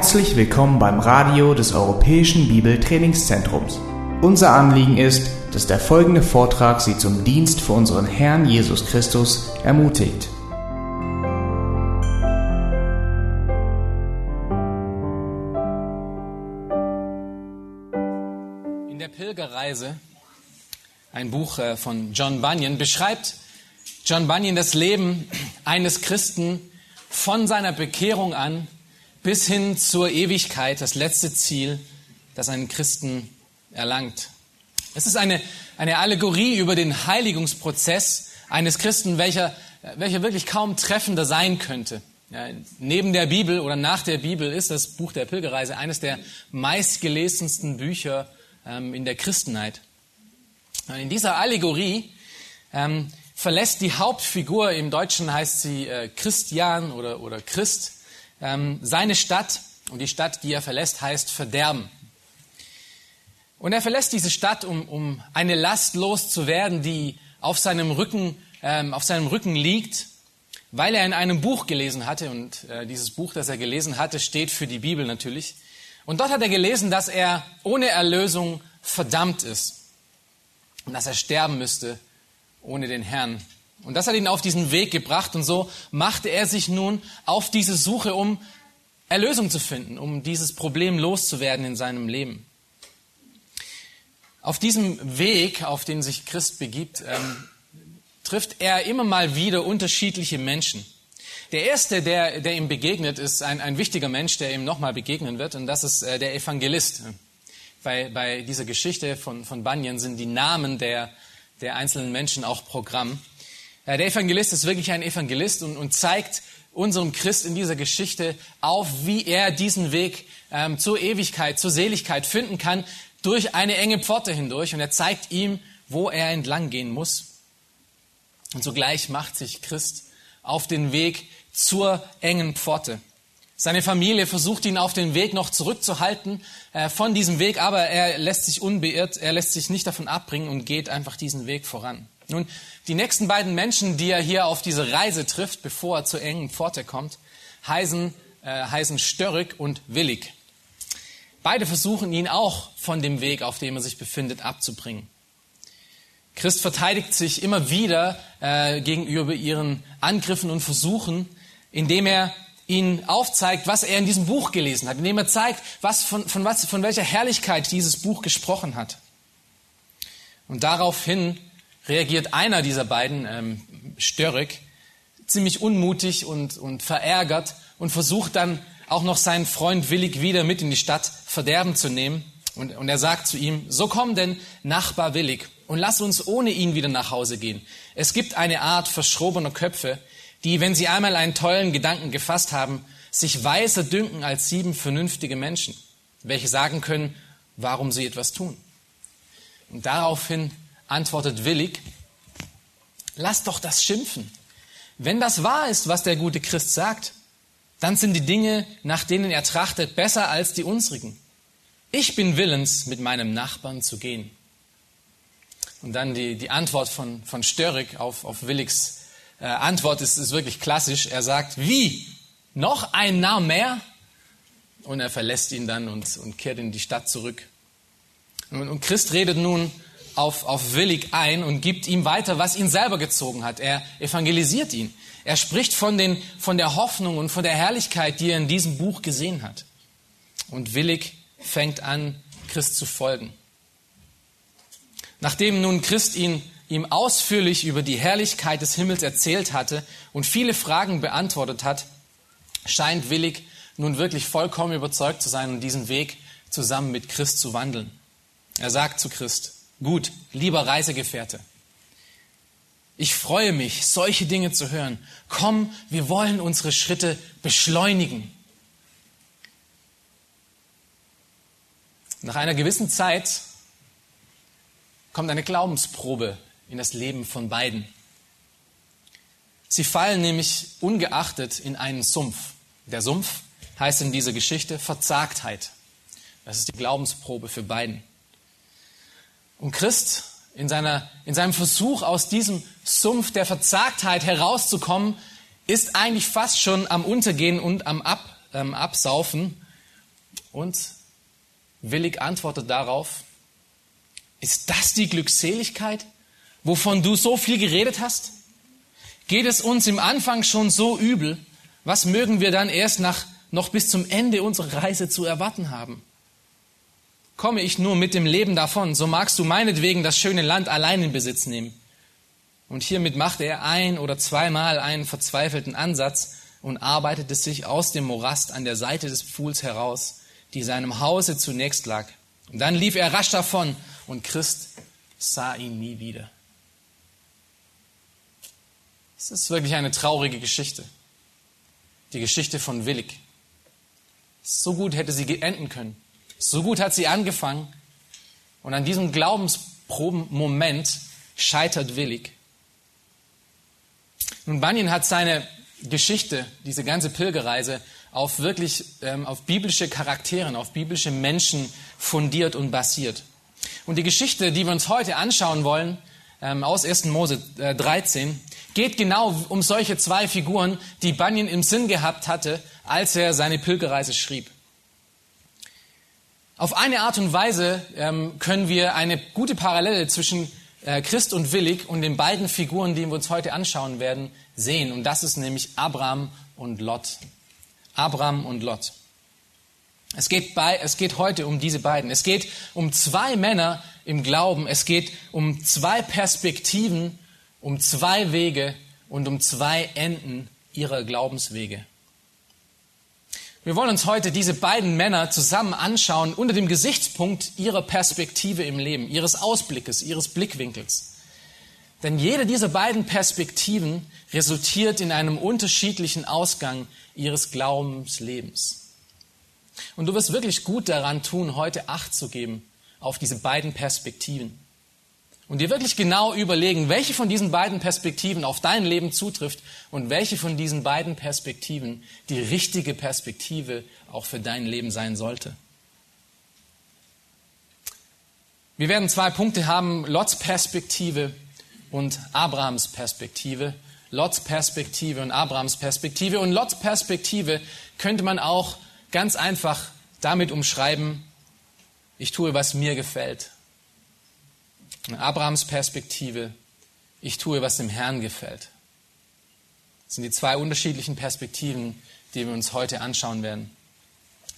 Herzlich willkommen beim Radio des Europäischen Bibeltrainingszentrums. Unser Anliegen ist, dass der folgende Vortrag Sie zum Dienst für unseren Herrn Jesus Christus ermutigt. In der Pilgerreise, ein Buch äh, von John Bunyan, beschreibt John Bunyan das Leben eines Christen von seiner Bekehrung an bis hin zur Ewigkeit, das letzte Ziel, das ein Christen erlangt. Es ist eine, eine Allegorie über den Heiligungsprozess eines Christen, welcher, welcher wirklich kaum treffender sein könnte. Ja, neben der Bibel oder nach der Bibel ist das Buch der Pilgerreise eines der meistgelesensten Bücher ähm, in der Christenheit. In dieser Allegorie ähm, verlässt die Hauptfigur, im Deutschen heißt sie äh, Christian oder, oder Christ, ähm, seine Stadt und die Stadt, die er verlässt, heißt Verderben. Und er verlässt diese Stadt, um, um eine Last loszuwerden, die auf seinem Rücken, ähm, auf seinem Rücken liegt, weil er in einem Buch gelesen hatte und äh, dieses Buch, das er gelesen hatte, steht für die Bibel natürlich. Und dort hat er gelesen, dass er ohne Erlösung verdammt ist und dass er sterben müsste ohne den Herrn. Und das hat ihn auf diesen Weg gebracht und so machte er sich nun auf diese Suche, um Erlösung zu finden, um dieses Problem loszuwerden in seinem Leben. Auf diesem Weg, auf den sich Christ begibt, ähm, trifft er immer mal wieder unterschiedliche Menschen. Der erste, der, der ihm begegnet, ist ein, ein wichtiger Mensch, der ihm nochmal begegnen wird, und das ist äh, der Evangelist. Bei, bei dieser Geschichte von, von Bunyan sind die Namen der, der einzelnen Menschen auch Programm. Äh, der Evangelist ist wirklich ein Evangelist und, und zeigt unserem Christ in dieser Geschichte auf, wie er diesen Weg ähm, zur Ewigkeit, zur Seligkeit finden kann, durch eine enge Pforte hindurch. Und er zeigt ihm, wo er entlang gehen muss. Und sogleich macht sich Christ auf den Weg zur engen Pforte. Seine Familie versucht ihn auf den Weg noch zurückzuhalten äh, von diesem Weg, aber er lässt sich unbeirrt, er lässt sich nicht davon abbringen und geht einfach diesen Weg voran. Nun, die nächsten beiden Menschen, die er hier auf diese Reise trifft, bevor er zur engen Pforte kommt, heißen, äh, heißen Störrig und Willig. Beide versuchen ihn auch von dem Weg, auf dem er sich befindet, abzubringen. Christ verteidigt sich immer wieder äh, gegenüber ihren Angriffen und Versuchen, indem er ihnen aufzeigt, was er in diesem Buch gelesen hat, indem er zeigt, was von, von, was, von welcher Herrlichkeit dieses Buch gesprochen hat. Und daraufhin reagiert einer dieser beiden, ähm, Störrig, ziemlich unmutig und, und verärgert und versucht dann auch noch seinen Freund Willig wieder mit in die Stadt Verderben zu nehmen. Und, und er sagt zu ihm, so komm denn, Nachbar Willig, und lass uns ohne ihn wieder nach Hause gehen. Es gibt eine Art verschrobener Köpfe, die, wenn sie einmal einen tollen Gedanken gefasst haben, sich weiser dünken als sieben vernünftige Menschen, welche sagen können, warum sie etwas tun. Und daraufhin antwortet Willig, lass doch das schimpfen. Wenn das wahr ist, was der gute Christ sagt, dann sind die Dinge, nach denen er trachtet, besser als die unsrigen. Ich bin willens, mit meinem Nachbarn zu gehen. Und dann die, die Antwort von, von Störrig auf, auf Willigs äh, Antwort ist, ist wirklich klassisch. Er sagt, wie? Noch ein Narr mehr? Und er verlässt ihn dann und, und kehrt in die Stadt zurück. Und, und Christ redet nun auf, auf Willig ein und gibt ihm weiter, was ihn selber gezogen hat. Er evangelisiert ihn. Er spricht von, den, von der Hoffnung und von der Herrlichkeit, die er in diesem Buch gesehen hat. Und Willig fängt an, Christ zu folgen. Nachdem nun Christ ihn, ihm ausführlich über die Herrlichkeit des Himmels erzählt hatte und viele Fragen beantwortet hat, scheint Willig nun wirklich vollkommen überzeugt zu sein und diesen Weg zusammen mit Christ zu wandeln. Er sagt zu Christ, Gut, lieber Reisegefährte, ich freue mich, solche Dinge zu hören. Komm, wir wollen unsere Schritte beschleunigen. Nach einer gewissen Zeit kommt eine Glaubensprobe in das Leben von beiden. Sie fallen nämlich ungeachtet in einen Sumpf. Der Sumpf heißt in dieser Geschichte Verzagtheit. Das ist die Glaubensprobe für beiden. Und Christ in, seiner, in seinem Versuch, aus diesem Sumpf der Verzagtheit herauszukommen, ist eigentlich fast schon am Untergehen und am Ab, ähm, Absaufen. Und Willig antwortet darauf, ist das die Glückseligkeit, wovon du so viel geredet hast? Geht es uns im Anfang schon so übel, was mögen wir dann erst nach, noch bis zum Ende unserer Reise zu erwarten haben? Komme ich nur mit dem Leben davon, so magst du meinetwegen das schöne Land allein in Besitz nehmen. Und hiermit machte er ein oder zweimal einen verzweifelten Ansatz und arbeitete sich aus dem Morast an der Seite des Pfuhls heraus, die seinem Hause zunächst lag. Und dann lief er rasch davon und Christ sah ihn nie wieder. Es ist wirklich eine traurige Geschichte. Die Geschichte von Willig. So gut hätte sie enden können. So gut hat sie angefangen. Und an diesem Glaubensproben-Moment scheitert Willig. Nun, Bunyan hat seine Geschichte, diese ganze Pilgerreise, auf wirklich, ähm, auf biblische Charakteren, auf biblische Menschen fundiert und basiert. Und die Geschichte, die wir uns heute anschauen wollen, ähm, aus 1. Mose äh, 13, geht genau um solche zwei Figuren, die Bunyan im Sinn gehabt hatte, als er seine Pilgerreise schrieb. Auf eine Art und Weise ähm, können wir eine gute Parallele zwischen äh, Christ und Willig und den beiden Figuren, die wir uns heute anschauen werden, sehen. Und das ist nämlich Abraham und Lot. Abraham und Lot. Es geht, bei, es geht heute um diese beiden. Es geht um zwei Männer im Glauben. Es geht um zwei Perspektiven, um zwei Wege und um zwei Enden ihrer Glaubenswege. Wir wollen uns heute diese beiden Männer zusammen anschauen unter dem Gesichtspunkt ihrer Perspektive im Leben, ihres Ausblickes, ihres Blickwinkels. Denn jede dieser beiden Perspektiven resultiert in einem unterschiedlichen Ausgang ihres Glaubenslebens. Und du wirst wirklich gut daran tun, heute Acht zu geben auf diese beiden Perspektiven. Und dir wirklich genau überlegen, welche von diesen beiden Perspektiven auf dein Leben zutrifft und welche von diesen beiden Perspektiven die richtige Perspektive auch für dein Leben sein sollte. Wir werden zwei Punkte haben, Lots Perspektive und Abrahams Perspektive. Lots Perspektive und Abrahams Perspektive. Und Lots Perspektive könnte man auch ganz einfach damit umschreiben, ich tue, was mir gefällt. In Abrahams Perspektive, ich tue, was dem Herrn gefällt. Das sind die zwei unterschiedlichen Perspektiven, die wir uns heute anschauen werden.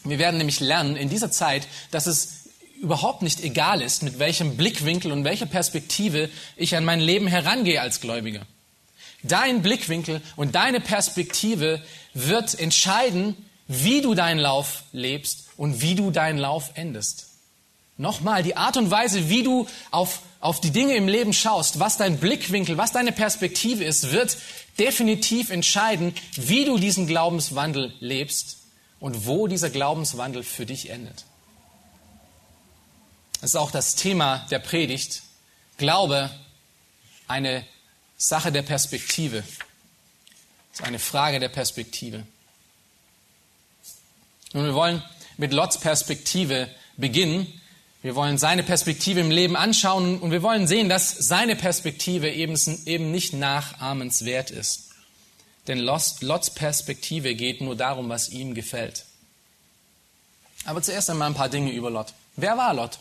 Wir werden nämlich lernen in dieser Zeit, dass es überhaupt nicht egal ist, mit welchem Blickwinkel und welcher Perspektive ich an mein Leben herangehe als Gläubiger. Dein Blickwinkel und deine Perspektive wird entscheiden, wie du deinen Lauf lebst und wie du deinen Lauf endest. Nochmal, die Art und Weise, wie du auf, auf die Dinge im Leben schaust, was dein Blickwinkel, was deine Perspektive ist, wird definitiv entscheiden, wie du diesen Glaubenswandel lebst und wo dieser Glaubenswandel für dich endet. Das ist auch das Thema der Predigt. Glaube, eine Sache der Perspektive. Das ist eine Frage der Perspektive. Nun, wir wollen mit Lots Perspektive beginnen. Wir wollen seine Perspektive im Leben anschauen und wir wollen sehen, dass seine Perspektive eben, nicht nachahmenswert ist. Denn Lots Perspektive geht nur darum, was ihm gefällt. Aber zuerst einmal ein paar Dinge über Lot. Wer war Lot?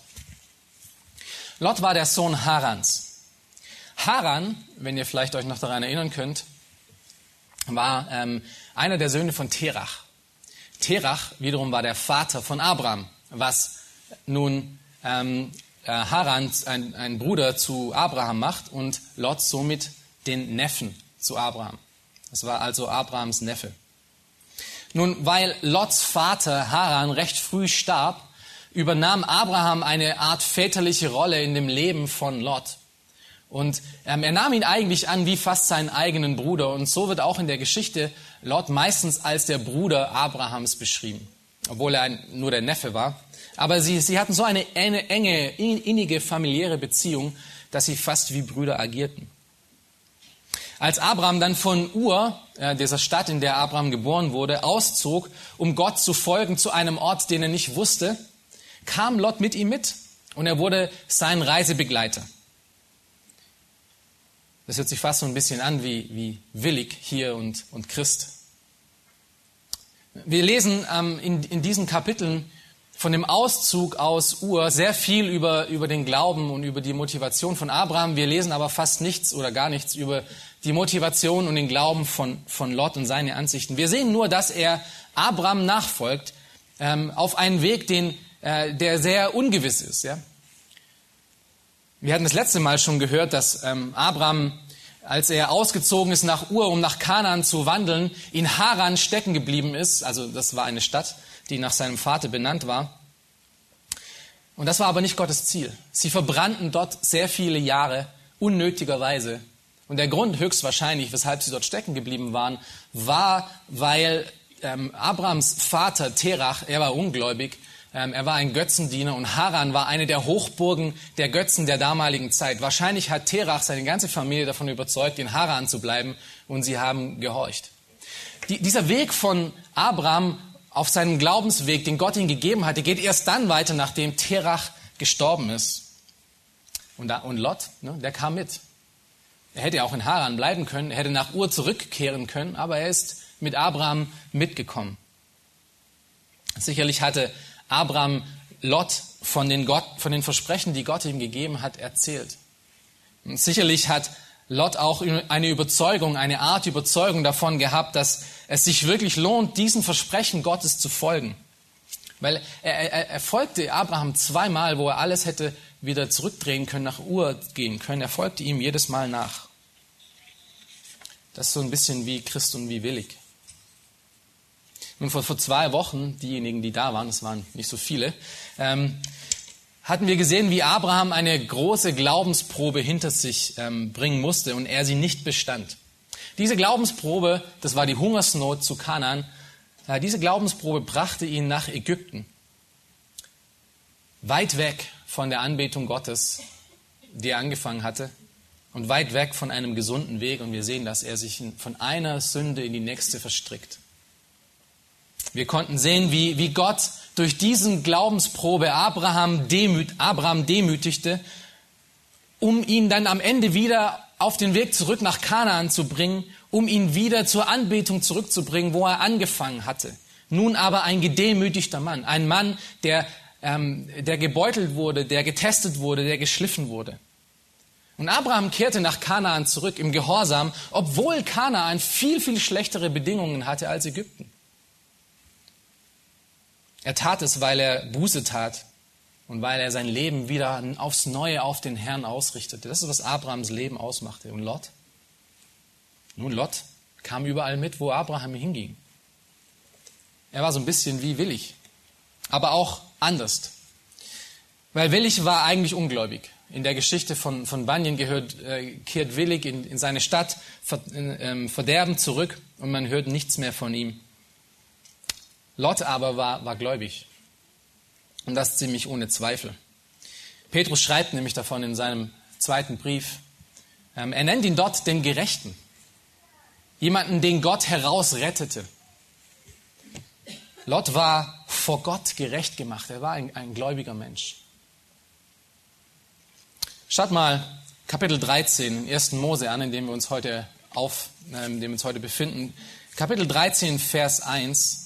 Lot war der Sohn Harans. Haran, wenn ihr vielleicht euch noch daran erinnern könnt, war ähm, einer der Söhne von Terach. Terach wiederum war der Vater von Abraham, was nun ähm, äh, Haran, ein, ein Bruder zu Abraham macht und Lot somit den Neffen zu Abraham. Das war also Abrahams Neffe. Nun, weil Lots Vater Haran recht früh starb, übernahm Abraham eine Art väterliche Rolle in dem Leben von Lot. Und ähm, er nahm ihn eigentlich an wie fast seinen eigenen Bruder. Und so wird auch in der Geschichte Lot meistens als der Bruder Abrahams beschrieben, obwohl er ein, nur der Neffe war. Aber sie, sie hatten so eine enge, innige familiäre Beziehung, dass sie fast wie Brüder agierten. Als Abraham dann von Ur, äh, dieser Stadt, in der Abraham geboren wurde, auszog, um Gott zu folgen zu einem Ort, den er nicht wusste, kam Lot mit ihm mit und er wurde sein Reisebegleiter. Das hört sich fast so ein bisschen an wie, wie willig hier und, und Christ. Wir lesen ähm, in, in diesen Kapiteln von dem Auszug aus Ur sehr viel über, über den Glauben und über die Motivation von Abraham. Wir lesen aber fast nichts oder gar nichts über die Motivation und den Glauben von, von Lot und seine Ansichten. Wir sehen nur, dass er Abraham nachfolgt ähm, auf einen Weg, den, äh, der sehr ungewiss ist. Ja? Wir hatten das letzte Mal schon gehört, dass ähm, Abraham, als er ausgezogen ist nach Ur, um nach Kanaan zu wandeln, in Haran stecken geblieben ist. Also das war eine Stadt die nach seinem Vater benannt war. Und das war aber nicht Gottes Ziel. Sie verbrannten dort sehr viele Jahre unnötigerweise. Und der Grund höchstwahrscheinlich, weshalb sie dort stecken geblieben waren, war, weil ähm, Abrahams Vater Terach, er war ungläubig, ähm, er war ein Götzendiener und Haran war eine der Hochburgen der Götzen der damaligen Zeit. Wahrscheinlich hat Terach seine ganze Familie davon überzeugt, in Haran zu bleiben und sie haben gehorcht. Die, dieser Weg von Abraham auf seinem Glaubensweg, den Gott ihm gegeben hatte, geht erst dann weiter, nachdem Terach gestorben ist. Und, da, und Lot, ne, der kam mit. Er hätte auch in Haran bleiben können, er hätte nach Ur zurückkehren können, aber er ist mit Abraham mitgekommen. Sicherlich hatte Abraham Lot von den, Gott, von den Versprechen, die Gott ihm gegeben hat, erzählt. Und sicherlich hat Lot auch eine Überzeugung, eine Art Überzeugung davon gehabt, dass es sich wirklich lohnt, diesen Versprechen Gottes zu folgen. Weil er, er, er folgte Abraham zweimal, wo er alles hätte wieder zurückdrehen können, nach Ur gehen können. Er folgte ihm jedes Mal nach. Das ist so ein bisschen wie Christ und wie willig. Nun, vor, vor zwei Wochen, diejenigen, die da waren, das waren nicht so viele, ähm, hatten wir gesehen, wie Abraham eine große Glaubensprobe hinter sich ähm, bringen musste und er sie nicht bestand. Diese Glaubensprobe, das war die Hungersnot zu Kanaan, äh, diese Glaubensprobe brachte ihn nach Ägypten. Weit weg von der Anbetung Gottes, die er angefangen hatte, und weit weg von einem gesunden Weg. Und wir sehen, dass er sich von einer Sünde in die nächste verstrickt. Wir konnten sehen, wie, wie Gott durch diesen Glaubensprobe Abraham, demüt, Abraham demütigte, um ihn dann am Ende wieder auf den Weg zurück nach Kanaan zu bringen, um ihn wieder zur Anbetung zurückzubringen, wo er angefangen hatte. Nun aber ein gedemütigter Mann, ein Mann, der, ähm, der gebeutelt wurde, der getestet wurde, der geschliffen wurde. Und Abraham kehrte nach Kanaan zurück im Gehorsam, obwohl Kanaan viel, viel schlechtere Bedingungen hatte als Ägypten. Er tat es, weil er Buße tat und weil er sein Leben wieder aufs Neue auf den Herrn ausrichtete. Das ist, was Abrahams Leben ausmachte. Und Lot? Nun, Lot kam überall mit, wo Abraham hinging. Er war so ein bisschen wie Willig, aber auch anders. Weil Willig war eigentlich ungläubig. In der Geschichte von, von Banyan gehört, äh, kehrt Willig in, in seine Stadt ver, äh, Verderben zurück und man hört nichts mehr von ihm. Lot aber war, war gläubig. Und das ziemlich ohne Zweifel. Petrus schreibt nämlich davon in seinem zweiten Brief. Ähm, er nennt ihn dort den Gerechten. Jemanden, den Gott herausrettete. Lot war vor Gott gerecht gemacht. Er war ein, ein gläubiger Mensch. Schaut mal Kapitel 13 im 1. Mose an, in dem wir uns heute auf, äh, in dem wir uns heute befinden. Kapitel 13, Vers 1.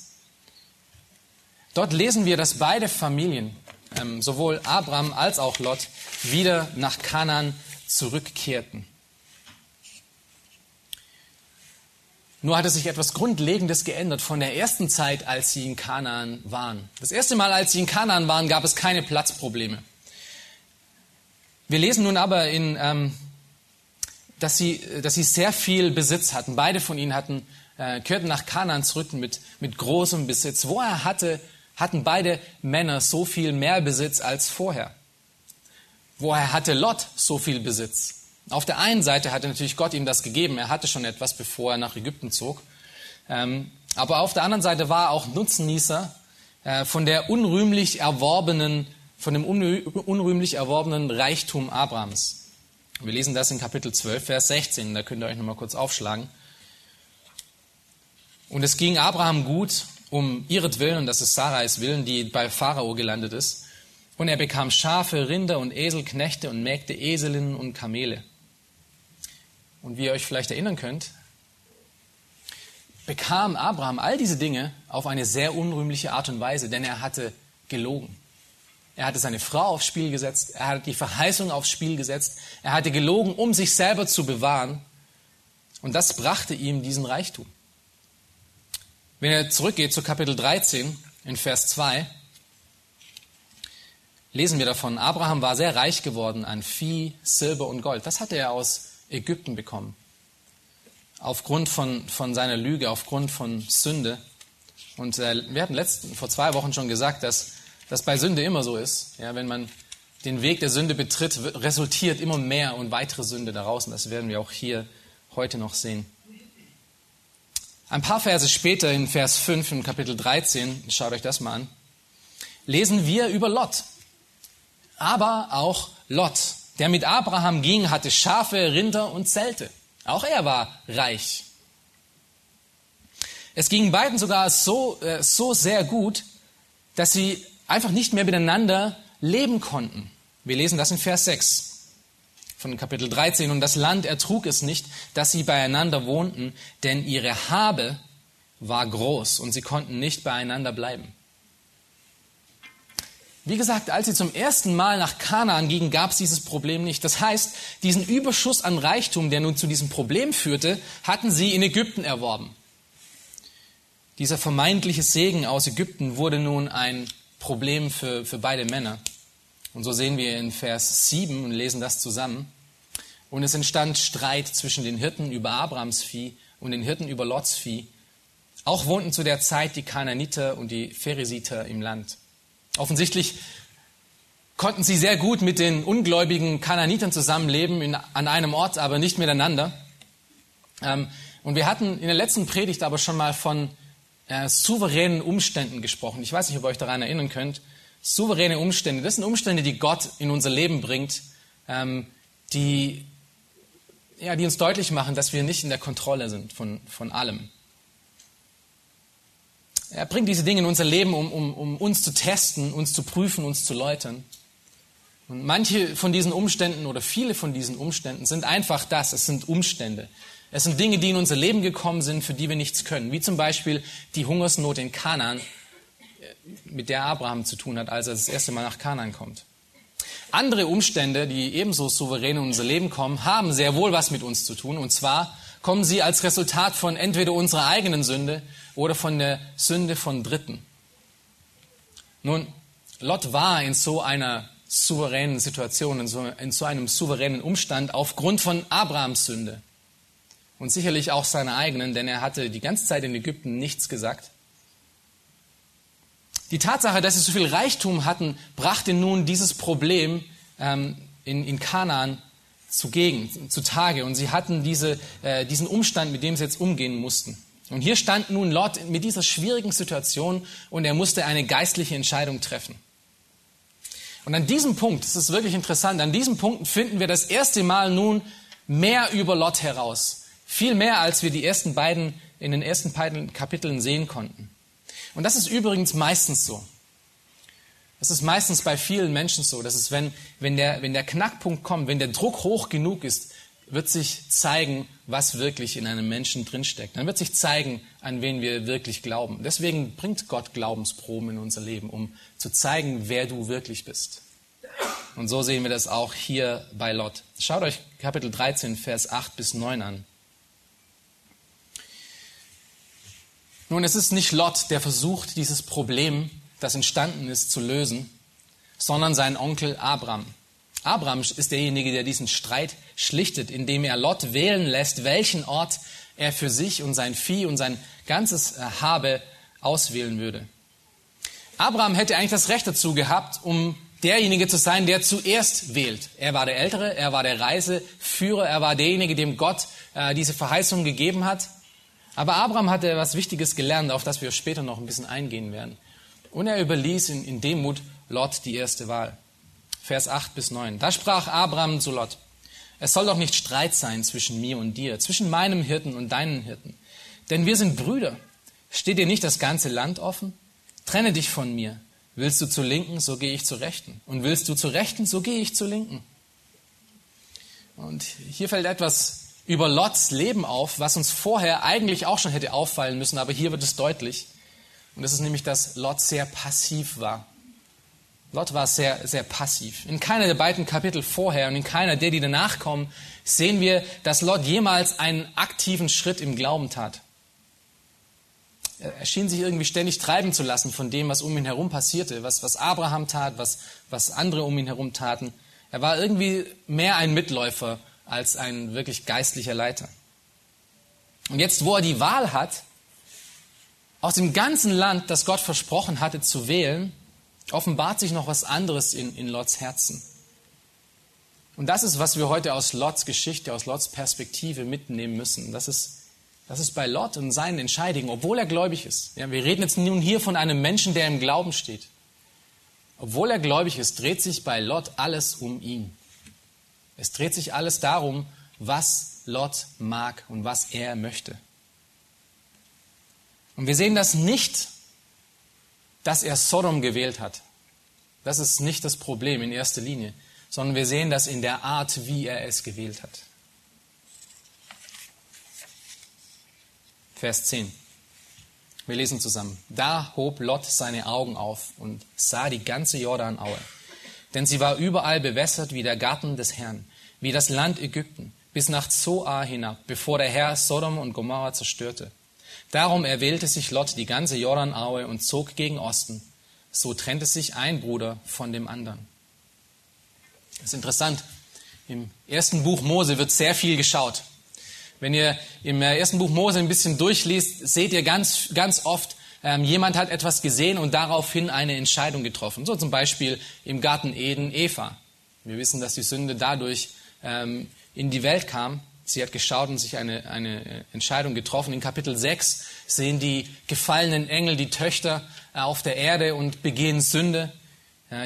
Dort lesen wir, dass beide Familien, ähm, sowohl Abraham als auch Lot, wieder nach Kanaan zurückkehrten. Nur hatte sich etwas Grundlegendes geändert von der ersten Zeit, als sie in Kanaan waren. Das erste Mal, als sie in Kanaan waren, gab es keine Platzprobleme. Wir lesen nun aber, in, ähm, dass, sie, dass sie sehr viel Besitz hatten. Beide von ihnen hatten, äh, kehrten nach Kanaan zurück mit, mit großem Besitz. Woher hatte hatten beide Männer so viel mehr Besitz als vorher. Woher hatte Lot so viel Besitz? Auf der einen Seite hatte natürlich Gott ihm das gegeben. Er hatte schon etwas, bevor er nach Ägypten zog. Ähm, aber auf der anderen Seite war er auch Nutznießer äh, von der unrühmlich erworbenen, von dem unrühmlich erworbenen Reichtum Abrahams. Wir lesen das in Kapitel 12, Vers 16. Da könnt ihr euch nochmal kurz aufschlagen. Und es ging Abraham gut um ihretwillen, das ist Sarais Willen, die bei Pharao gelandet ist. Und er bekam Schafe, Rinder und Esel, Knechte und Mägde, Eselinnen und Kamele. Und wie ihr euch vielleicht erinnern könnt, bekam Abraham all diese Dinge auf eine sehr unrühmliche Art und Weise, denn er hatte gelogen. Er hatte seine Frau aufs Spiel gesetzt, er hatte die Verheißung aufs Spiel gesetzt, er hatte gelogen, um sich selber zu bewahren. Und das brachte ihm diesen Reichtum. Wenn er zurückgeht zu Kapitel 13 in Vers 2, lesen wir davon, Abraham war sehr reich geworden an Vieh, Silber und Gold. Das hatte er aus Ägypten bekommen. Aufgrund von, von seiner Lüge, aufgrund von Sünde. Und äh, wir hatten letzten, vor zwei Wochen schon gesagt, dass das bei Sünde immer so ist. Ja, wenn man den Weg der Sünde betritt, resultiert immer mehr und weitere Sünde daraus. Und das werden wir auch hier heute noch sehen. Ein paar Verse später, in Vers 5 im Kapitel 13, schaut euch das mal an, lesen wir über Lot. Aber auch Lot, der mit Abraham ging, hatte Schafe, Rinder und Zelte. Auch er war reich. Es ging beiden sogar so, äh, so sehr gut, dass sie einfach nicht mehr miteinander leben konnten. Wir lesen das in Vers 6 von Kapitel 13. Und das Land ertrug es nicht, dass sie beieinander wohnten, denn ihre Habe war groß und sie konnten nicht beieinander bleiben. Wie gesagt, als sie zum ersten Mal nach Kanaan gingen, gab es dieses Problem nicht. Das heißt, diesen Überschuss an Reichtum, der nun zu diesem Problem führte, hatten sie in Ägypten erworben. Dieser vermeintliche Segen aus Ägypten wurde nun ein Problem für, für beide Männer. Und so sehen wir in Vers 7 und lesen das zusammen. Und es entstand Streit zwischen den Hirten über Abrams Vieh und den Hirten über Lots Vieh. Auch wohnten zu der Zeit die Kananiter und die Pheresiter im Land. Offensichtlich konnten sie sehr gut mit den ungläubigen Kananitern zusammenleben in, an einem Ort, aber nicht miteinander. Ähm, und wir hatten in der letzten Predigt aber schon mal von äh, souveränen Umständen gesprochen. Ich weiß nicht, ob ihr euch daran erinnern könnt. Souveräne Umstände, das sind Umstände, die Gott in unser Leben bringt, ähm, die, ja, die uns deutlich machen, dass wir nicht in der Kontrolle sind von, von allem. Er bringt diese Dinge in unser Leben, um, um, um uns zu testen, uns zu prüfen, uns zu läutern. Und manche von diesen Umständen oder viele von diesen Umständen sind einfach das, es sind Umstände. Es sind Dinge, die in unser Leben gekommen sind, für die wir nichts können. Wie zum Beispiel die Hungersnot in Kanaan, mit der Abraham zu tun hat, als er das erste Mal nach Kanaan kommt. Andere Umstände, die ebenso souverän in unser Leben kommen, haben sehr wohl was mit uns zu tun. Und zwar kommen sie als Resultat von entweder unserer eigenen Sünde oder von der Sünde von Dritten. Nun, Lot war in so einer souveränen Situation, in so, in so einem souveränen Umstand aufgrund von Abrahams Sünde und sicherlich auch seine eigenen, denn er hatte die ganze Zeit in Ägypten nichts gesagt. Die Tatsache, dass sie so viel Reichtum hatten, brachte nun dieses Problem ähm, in, in Kanaan zugegen, zutage. Und sie hatten diese, äh, diesen Umstand, mit dem sie jetzt umgehen mussten. Und hier stand nun Lot mit dieser schwierigen Situation und er musste eine geistliche Entscheidung treffen. Und an diesem Punkt, das ist wirklich interessant, an diesem Punkt finden wir das erste Mal nun mehr über Lot heraus. Viel mehr, als wir die ersten beiden, in den ersten beiden Kapiteln sehen konnten. Und das ist übrigens meistens so. Das ist meistens bei vielen Menschen so. Das ist, wenn, wenn, der, wenn der Knackpunkt kommt, wenn der Druck hoch genug ist, wird sich zeigen, was wirklich in einem Menschen drinsteckt. Dann wird sich zeigen, an wen wir wirklich glauben. Deswegen bringt Gott Glaubensproben in unser Leben, um zu zeigen, wer du wirklich bist. Und so sehen wir das auch hier bei Lot. Schaut euch Kapitel 13, Vers 8 bis 9 an. Nun, es ist nicht Lot, der versucht, dieses Problem, das entstanden ist, zu lösen, sondern sein Onkel Abram. Abram ist derjenige, der diesen Streit schlichtet, indem er Lot wählen lässt, welchen Ort er für sich und sein Vieh und sein ganzes äh, Habe auswählen würde. Abraham hätte eigentlich das Recht dazu gehabt, um derjenige zu sein, der zuerst wählt. Er war der Ältere, er war der Reiseführer, er war derjenige, dem Gott äh, diese Verheißung gegeben hat. Aber Abraham hatte etwas Wichtiges gelernt, auf das wir später noch ein bisschen eingehen werden. Und er überließ in, in Demut Lot die erste Wahl. Vers 8 bis 9. Da sprach Abraham zu Lot, es soll doch nicht Streit sein zwischen mir und dir, zwischen meinem Hirten und deinen Hirten. Denn wir sind Brüder. Steht dir nicht das ganze Land offen? Trenne dich von mir. Willst du zur Linken, so gehe ich zur Rechten. Und willst du zur Rechten, so gehe ich zur Linken. Und hier fällt etwas über Lots Leben auf, was uns vorher eigentlich auch schon hätte auffallen müssen, aber hier wird es deutlich. Und das ist nämlich, dass Lot sehr passiv war. Lot war sehr, sehr passiv. In keiner der beiden Kapitel vorher und in keiner der, die danach kommen, sehen wir, dass Lot jemals einen aktiven Schritt im Glauben tat. Er schien sich irgendwie ständig treiben zu lassen von dem, was um ihn herum passierte, was, was Abraham tat, was, was andere um ihn herum taten. Er war irgendwie mehr ein Mitläufer als ein wirklich geistlicher Leiter. Und jetzt, wo er die Wahl hat, aus dem ganzen Land, das Gott versprochen hatte zu wählen, offenbart sich noch was anderes in, in Lots Herzen. Und das ist, was wir heute aus Lots Geschichte, aus Lots Perspektive mitnehmen müssen. Das ist, das ist bei Lot und seinen Entscheidungen, obwohl er gläubig ist. Ja, wir reden jetzt nun hier von einem Menschen, der im Glauben steht. Obwohl er gläubig ist, dreht sich bei Lot alles um ihn. Es dreht sich alles darum, was Lot mag und was er möchte. Und wir sehen das nicht dass er Sodom gewählt hat. Das ist nicht das Problem in erster Linie, sondern wir sehen das in der Art, wie er es gewählt hat. Vers 10. Wir lesen zusammen. Da hob Lot seine Augen auf und sah die ganze Jordanaue. Denn sie war überall bewässert wie der Garten des Herrn, wie das Land Ägypten, bis nach Zoar hinab, bevor der Herr Sodom und Gomorra zerstörte. Darum erwählte sich Lot die ganze Jordanaue und zog gegen Osten. So trennte sich ein Bruder von dem anderen. Das ist interessant. Im ersten Buch Mose wird sehr viel geschaut. Wenn ihr im ersten Buch Mose ein bisschen durchliest, seht ihr ganz, ganz oft, ähm, jemand hat etwas gesehen und daraufhin eine Entscheidung getroffen. So zum Beispiel im Garten Eden Eva. Wir wissen, dass die Sünde dadurch ähm, in die Welt kam. Sie hat geschaut und sich eine, eine Entscheidung getroffen. In Kapitel 6 sehen die gefallenen Engel die Töchter äh, auf der Erde und begehen Sünde.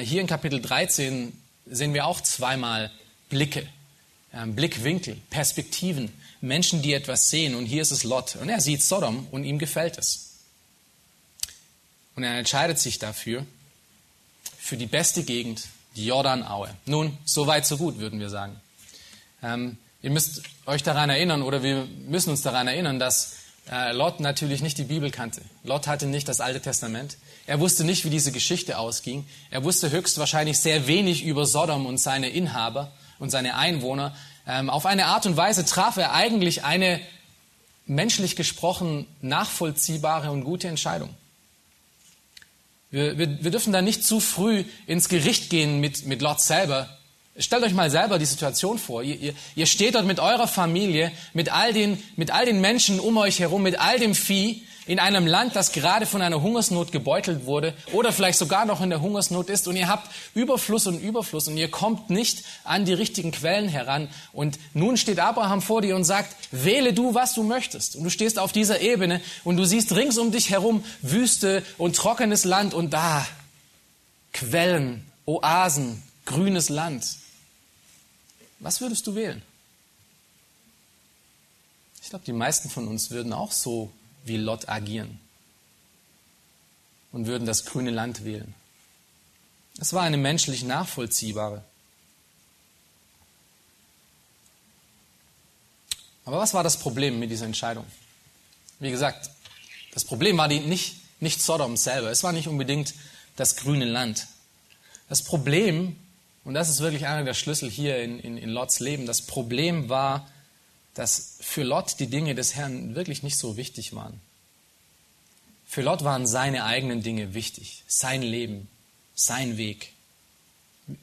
Hier in Kapitel 13 sehen wir auch zweimal Blicke, Blickwinkel, Perspektiven, Menschen, die etwas sehen. Und hier ist es Lot. Und er sieht Sodom und ihm gefällt es. Und er entscheidet sich dafür, für die beste Gegend, die Jordanaue. Nun, so weit, so gut, würden wir sagen. Ähm, Ihr müsst euch daran erinnern oder wir müssen uns daran erinnern, dass äh, Lot natürlich nicht die Bibel kannte. Lot hatte nicht das Alte Testament. Er wusste nicht, wie diese Geschichte ausging. Er wusste höchstwahrscheinlich sehr wenig über Sodom und seine Inhaber und seine Einwohner. Ähm, auf eine Art und Weise traf er eigentlich eine menschlich gesprochen nachvollziehbare und gute Entscheidung. Wir, wir, wir dürfen da nicht zu früh ins Gericht gehen mit, mit Lot selber, Stellt euch mal selber die Situation vor. Ihr, ihr, ihr steht dort mit eurer Familie, mit all, den, mit all den Menschen um euch herum, mit all dem Vieh in einem Land, das gerade von einer Hungersnot gebeutelt wurde oder vielleicht sogar noch in der Hungersnot ist und ihr habt Überfluss und Überfluss und ihr kommt nicht an die richtigen Quellen heran. Und nun steht Abraham vor dir und sagt, wähle du, was du möchtest. Und du stehst auf dieser Ebene und du siehst rings um dich herum Wüste und trockenes Land und da Quellen, Oasen, grünes Land. Was würdest du wählen? Ich glaube, die meisten von uns würden auch so wie Lot agieren und würden das grüne Land wählen. Es war eine menschlich nachvollziehbare. Aber was war das Problem mit dieser Entscheidung? Wie gesagt, das Problem war die nicht, nicht Sodom selber. Es war nicht unbedingt das grüne Land. Das Problem und das ist wirklich einer der Schlüssel hier in, in, in Lots Leben. Das Problem war, dass für Lot die Dinge des Herrn wirklich nicht so wichtig waren. Für Lot waren seine eigenen Dinge wichtig, sein Leben, sein Weg.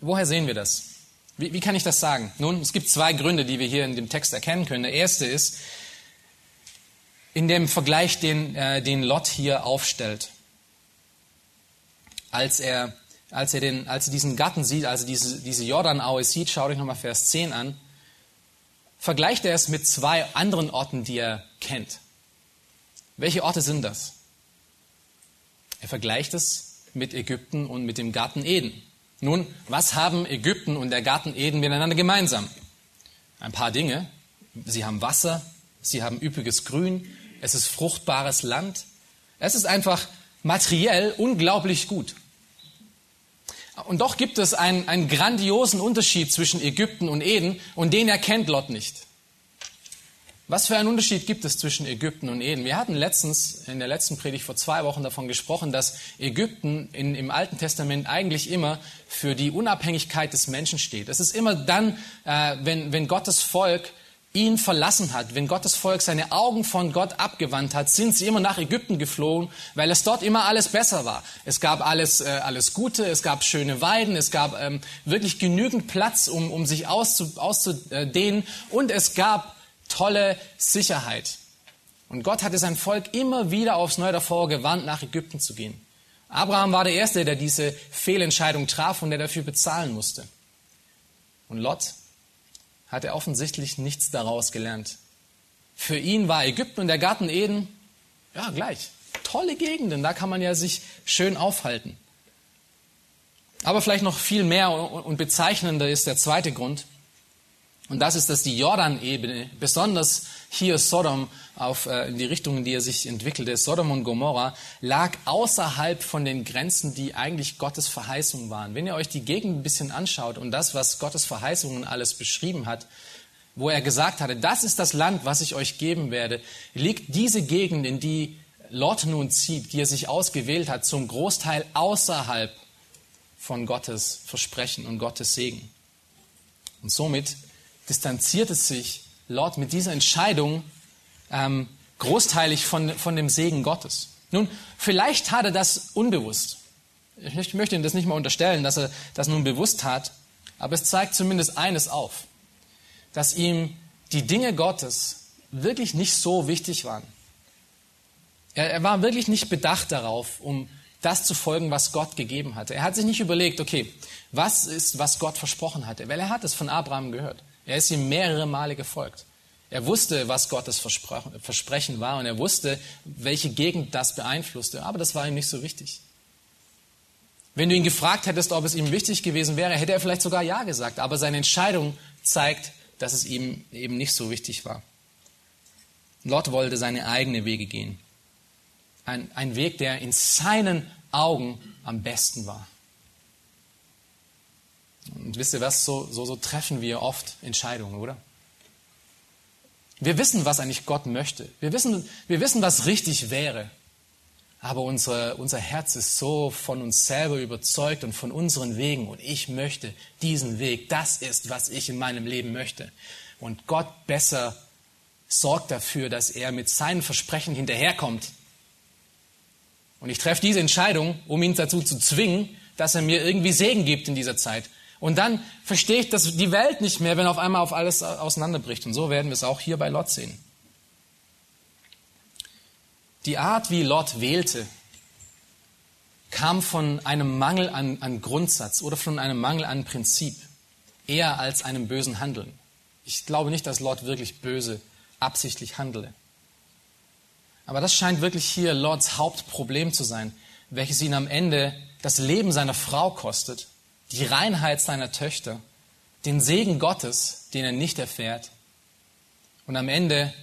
Woher sehen wir das? Wie, wie, kann ich das sagen? Nun, es gibt zwei Gründe, die wir hier in dem Text erkennen können. Der erste ist, in dem Vergleich, den, äh, den Lot hier aufstellt, als er als er, den, als er diesen Garten sieht, als er diese, diese Jordanaue sieht, schaut euch nochmal Vers 10 an, vergleicht er es mit zwei anderen Orten, die er kennt. Welche Orte sind das? Er vergleicht es mit Ägypten und mit dem Garten Eden. Nun, was haben Ägypten und der Garten Eden miteinander gemeinsam? Ein paar Dinge. Sie haben Wasser, sie haben üppiges Grün, es ist fruchtbares Land. Es ist einfach materiell unglaublich gut. Und doch gibt es einen, einen grandiosen Unterschied zwischen Ägypten und Eden und den erkennt Lot nicht. Was für einen Unterschied gibt es zwischen Ägypten und Eden? Wir hatten letztens, in der letzten Predigt vor zwei Wochen davon gesprochen, dass Ägypten in, im Alten Testament eigentlich immer für die Unabhängigkeit des Menschen steht. Es ist immer dann, äh, wenn, wenn Gottes Volk ihn verlassen hat, wenn Gottes Volk seine Augen von Gott abgewandt hat, sind sie immer nach Ägypten geflohen, weil es dort immer alles besser war. Es gab alles, äh, alles Gute, es gab schöne Weiden, es gab ähm, wirklich genügend Platz, um, um sich auszu, auszudehnen und es gab tolle Sicherheit. Und Gott hatte sein Volk immer wieder aufs Neue davor gewarnt, nach Ägypten zu gehen. Abraham war der Erste, der diese Fehlentscheidung traf und der dafür bezahlen musste. Und Lot hatte offensichtlich nichts daraus gelernt. Für ihn war Ägypten und der Garten Eden, ja, gleich. Tolle Gegenden, da kann man ja sich schön aufhalten. Aber vielleicht noch viel mehr und bezeichnender ist der zweite Grund. Und das ist, dass die Jordan-Ebene, besonders hier Sodom, auf, äh, in die Richtung, in die er sich entwickelte, Sodom und Gomorra, lag außerhalb von den Grenzen, die eigentlich Gottes Verheißungen waren. Wenn ihr euch die Gegend ein bisschen anschaut und das, was Gottes Verheißungen alles beschrieben hat, wo er gesagt hatte, das ist das Land, was ich euch geben werde, liegt diese Gegend, in die Lot nun zieht, die er sich ausgewählt hat, zum Großteil außerhalb von Gottes Versprechen und Gottes Segen. Und somit distanzierte sich Lot mit dieser Entscheidung ähm, großteilig von, von dem Segen Gottes. Nun, vielleicht hat er das unbewusst. Ich möchte ihm das nicht mal unterstellen, dass er das nun bewusst hat, aber es zeigt zumindest eines auf, dass ihm die Dinge Gottes wirklich nicht so wichtig waren. Er, er war wirklich nicht bedacht darauf, um das zu folgen, was Gott gegeben hatte. Er hat sich nicht überlegt, okay, was ist, was Gott versprochen hatte, weil er hat es von Abraham gehört. Er ist ihm mehrere Male gefolgt. Er wusste, was Gottes Versprechen war und er wusste, welche Gegend das beeinflusste, aber das war ihm nicht so wichtig. Wenn du ihn gefragt hättest, ob es ihm wichtig gewesen wäre, hätte er vielleicht sogar Ja gesagt, aber seine Entscheidung zeigt, dass es ihm eben nicht so wichtig war. Lot wollte seine eigenen Wege gehen. Ein, ein Weg, der in seinen Augen am besten war. Und wisst ihr was, so, so, so treffen wir oft Entscheidungen, oder? Wir wissen, was eigentlich Gott möchte. Wir wissen, wir wissen was richtig wäre. Aber unsere, unser Herz ist so von uns selber überzeugt und von unseren Wegen. Und ich möchte diesen Weg. Das ist, was ich in meinem Leben möchte. Und Gott besser sorgt dafür, dass er mit seinen Versprechen hinterherkommt. Und ich treffe diese Entscheidung, um ihn dazu zu zwingen, dass er mir irgendwie Segen gibt in dieser Zeit. Und dann verstehe ich dass die Welt nicht mehr, wenn auf einmal auf alles auseinanderbricht. Und so werden wir es auch hier bei Lot sehen. Die Art, wie Lot wählte, kam von einem Mangel an, an Grundsatz oder von einem Mangel an Prinzip, eher als einem bösen Handeln. Ich glaube nicht, dass Lot wirklich böse absichtlich handele. Aber das scheint wirklich hier Lots Hauptproblem zu sein, welches ihn am Ende das Leben seiner Frau kostet die Reinheit seiner Töchter, den Segen Gottes, den er nicht erfährt. Und am Ende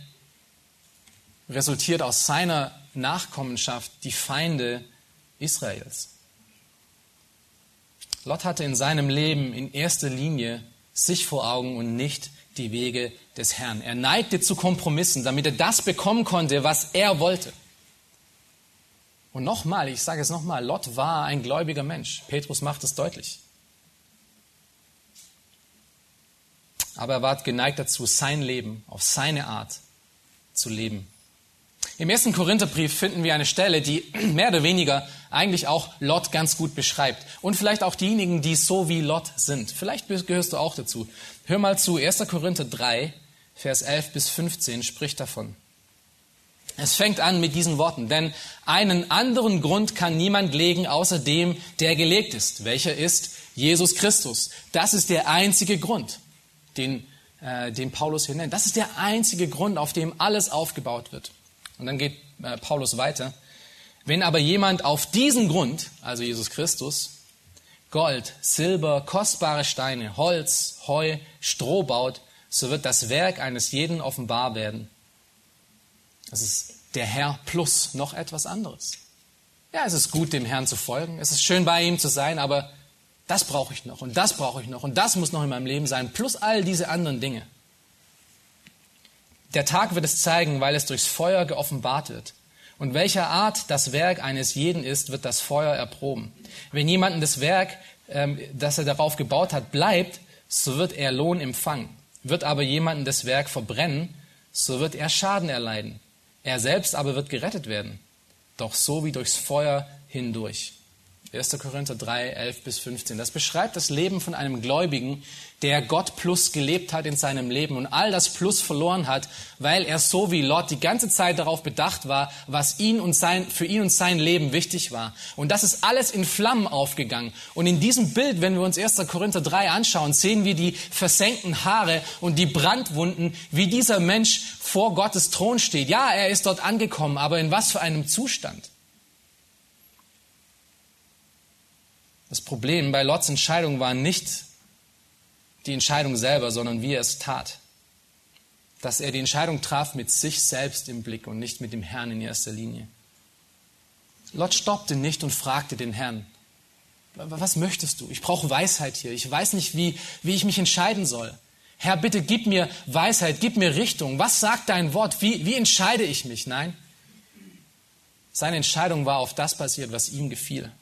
resultiert aus seiner Nachkommenschaft die Feinde Israels. Lot hatte in seinem Leben in erster Linie sich vor Augen und nicht die Wege des Herrn. Er neigte zu Kompromissen, damit er das bekommen konnte, was er wollte. Und nochmal, ich sage es nochmal, Lot war ein gläubiger Mensch. Petrus macht es deutlich. Aber er war geneigt dazu, sein Leben auf seine Art zu leben. Im ersten Korintherbrief finden wir eine Stelle, die mehr oder weniger eigentlich auch Lot ganz gut beschreibt. Und vielleicht auch diejenigen, die so wie Lot sind. Vielleicht gehörst du auch dazu. Hör mal zu, 1. Korinther 3, Vers 11 bis 15 spricht davon. Es fängt an mit diesen Worten, denn einen anderen Grund kann niemand legen, außer dem, der gelegt ist. Welcher ist Jesus Christus? Das ist der einzige Grund den, äh, den Paulus hier nennt. Das ist der einzige Grund, auf dem alles aufgebaut wird. Und dann geht äh, Paulus weiter. Wenn aber jemand auf diesen Grund, also Jesus Christus, Gold, Silber, kostbare Steine, Holz, Heu, Stroh baut, so wird das Werk eines jeden offenbar werden. Das ist der Herr plus noch etwas anderes. Ja, es ist gut, dem Herrn zu folgen. Es ist schön, bei ihm zu sein, aber das brauche ich noch und das brauche ich noch und das muss noch in meinem Leben sein, plus all diese anderen Dinge. Der Tag wird es zeigen, weil es durchs Feuer geoffenbart wird. Und welcher Art das Werk eines jeden ist, wird das Feuer erproben. Wenn jemanden das Werk, ähm, das er darauf gebaut hat, bleibt, so wird er Lohn empfangen. Wird aber jemanden das Werk verbrennen, so wird er Schaden erleiden. Er selbst aber wird gerettet werden, doch so wie durchs Feuer hindurch. 1. Korinther 3, 11 bis 15. Das beschreibt das Leben von einem Gläubigen, der Gott plus gelebt hat in seinem Leben und all das plus verloren hat, weil er so wie Lot die ganze Zeit darauf bedacht war, was ihn und sein, für ihn und sein Leben wichtig war. Und das ist alles in Flammen aufgegangen. Und in diesem Bild, wenn wir uns 1. Korinther 3 anschauen, sehen wir die versenkten Haare und die Brandwunden, wie dieser Mensch vor Gottes Thron steht. Ja, er ist dort angekommen, aber in was für einem Zustand? Das Problem bei Lots Entscheidung war nicht die Entscheidung selber, sondern wie er es tat. Dass er die Entscheidung traf mit sich selbst im Blick und nicht mit dem Herrn in erster Linie. Lot stoppte nicht und fragte den Herrn, was möchtest du? Ich brauche Weisheit hier. Ich weiß nicht, wie, wie ich mich entscheiden soll. Herr, bitte gib mir Weisheit, gib mir Richtung. Was sagt dein Wort? Wie, wie entscheide ich mich? Nein. Seine Entscheidung war auf das basiert, was ihm gefiel.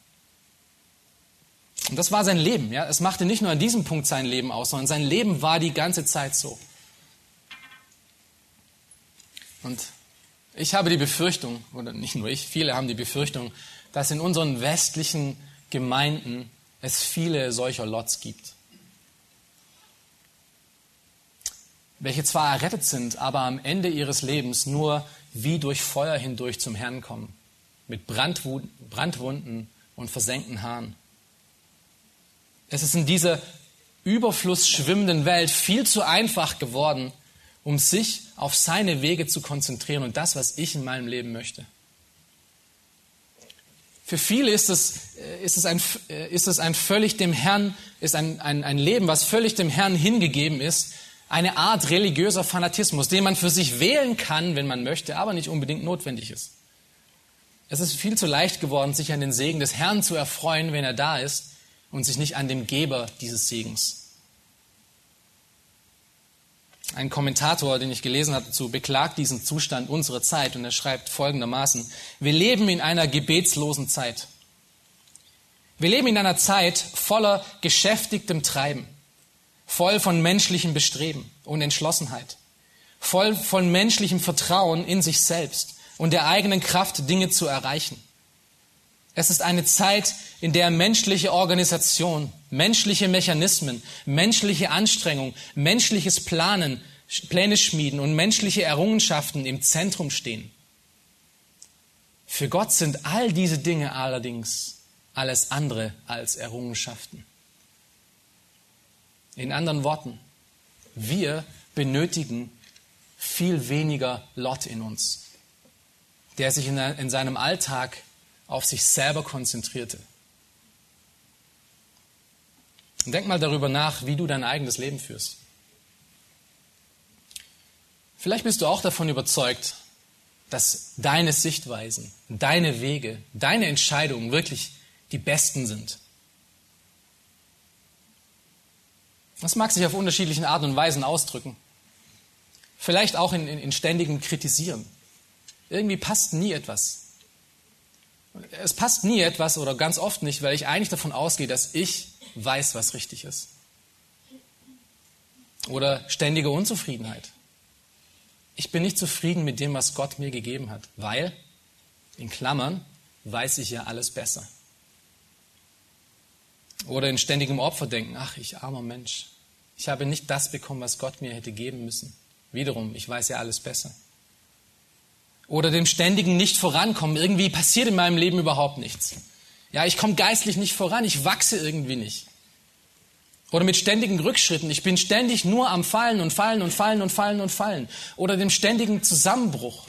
Und das war sein Leben. Ja? Es machte nicht nur an diesem Punkt sein Leben aus, sondern sein Leben war die ganze Zeit so. Und ich habe die Befürchtung, oder nicht nur ich, viele haben die Befürchtung, dass in unseren westlichen Gemeinden es viele solcher Lots gibt. Welche zwar errettet sind, aber am Ende ihres Lebens nur wie durch Feuer hindurch zum Herrn kommen, mit Brandwunden und versenkten Haaren. Es ist in dieser Überfluss schwimmenden Welt viel zu einfach geworden, um sich auf seine Wege zu konzentrieren und das, was ich in meinem Leben möchte. Für viele ist es, äh, ist es, ein, äh, ist es ein völlig dem Herrn, ist ein, ein, ein Leben, was völlig dem Herrn hingegeben ist, eine Art religiöser Fanatismus, den man für sich wählen kann, wenn man möchte, aber nicht unbedingt notwendig ist. Es ist viel zu leicht geworden, sich an den Segen des Herrn zu erfreuen, wenn er da ist, und sich nicht an dem Geber dieses Segens. Ein Kommentator, den ich gelesen habe dazu, beklagt diesen Zustand unserer Zeit und er schreibt folgendermaßen, wir leben in einer gebetslosen Zeit. Wir leben in einer Zeit voller geschäftigtem Treiben, voll von menschlichem Bestreben und Entschlossenheit, voll von menschlichem Vertrauen in sich selbst und der eigenen Kraft, Dinge zu erreichen. Es ist eine Zeit, in der menschliche Organisation, menschliche Mechanismen, menschliche Anstrengung, menschliches Planen, Pläne schmieden und menschliche Errungenschaften im Zentrum stehen. Für Gott sind all diese Dinge allerdings alles andere als Errungenschaften. In anderen Worten, wir benötigen viel weniger Lot in uns, der sich in, in seinem Alltag auf sich selber konzentrierte. Und denk mal darüber nach, wie du dein eigenes Leben führst. Vielleicht bist du auch davon überzeugt, dass deine Sichtweisen, deine Wege, deine Entscheidungen wirklich die besten sind. Das mag sich auf unterschiedlichen Arten und Weisen ausdrücken. Vielleicht auch in, in, in ständigem Kritisieren. Irgendwie passt nie etwas. Es passt nie etwas oder ganz oft nicht, weil ich eigentlich davon ausgehe, dass ich weiß, was richtig ist. Oder ständige Unzufriedenheit. Ich bin nicht zufrieden mit dem, was Gott mir gegeben hat, weil, in Klammern, weiß ich ja alles besser. Oder in ständigem Opferdenken, ach, ich armer Mensch, ich habe nicht das bekommen, was Gott mir hätte geben müssen. Wiederum, ich weiß ja alles besser oder dem ständigen Nicht-Vorankommen. Irgendwie passiert in meinem Leben überhaupt nichts. Ja, ich komme geistlich nicht voran, ich wachse irgendwie nicht. Oder mit ständigen Rückschritten. Ich bin ständig nur am Fallen und Fallen und Fallen und Fallen und Fallen. Oder dem ständigen Zusammenbruch.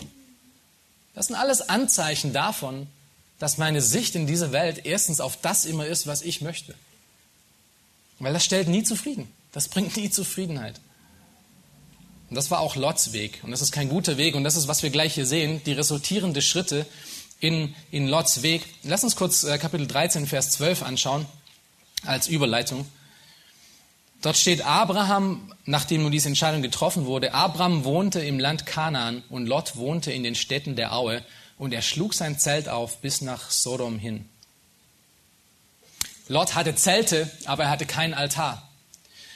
Das sind alles Anzeichen davon, dass meine Sicht in dieser Welt erstens auf das immer ist, was ich möchte. Weil das stellt nie zufrieden. Das bringt nie Zufriedenheit. Und das war auch Lots Weg. Und das ist kein guter Weg. Und das ist, was wir gleich hier sehen, die resultierenden Schritte in, in Lots Weg. Lass uns kurz äh, Kapitel 13, Vers 12 anschauen, als Überleitung. Dort steht Abraham, nachdem nun diese Entscheidung getroffen wurde, Abraham wohnte im Land Kanaan und Lot wohnte in den Städten der Aue und er schlug sein Zelt auf bis nach Sodom hin. Lot hatte Zelte, aber er hatte keinen Altar.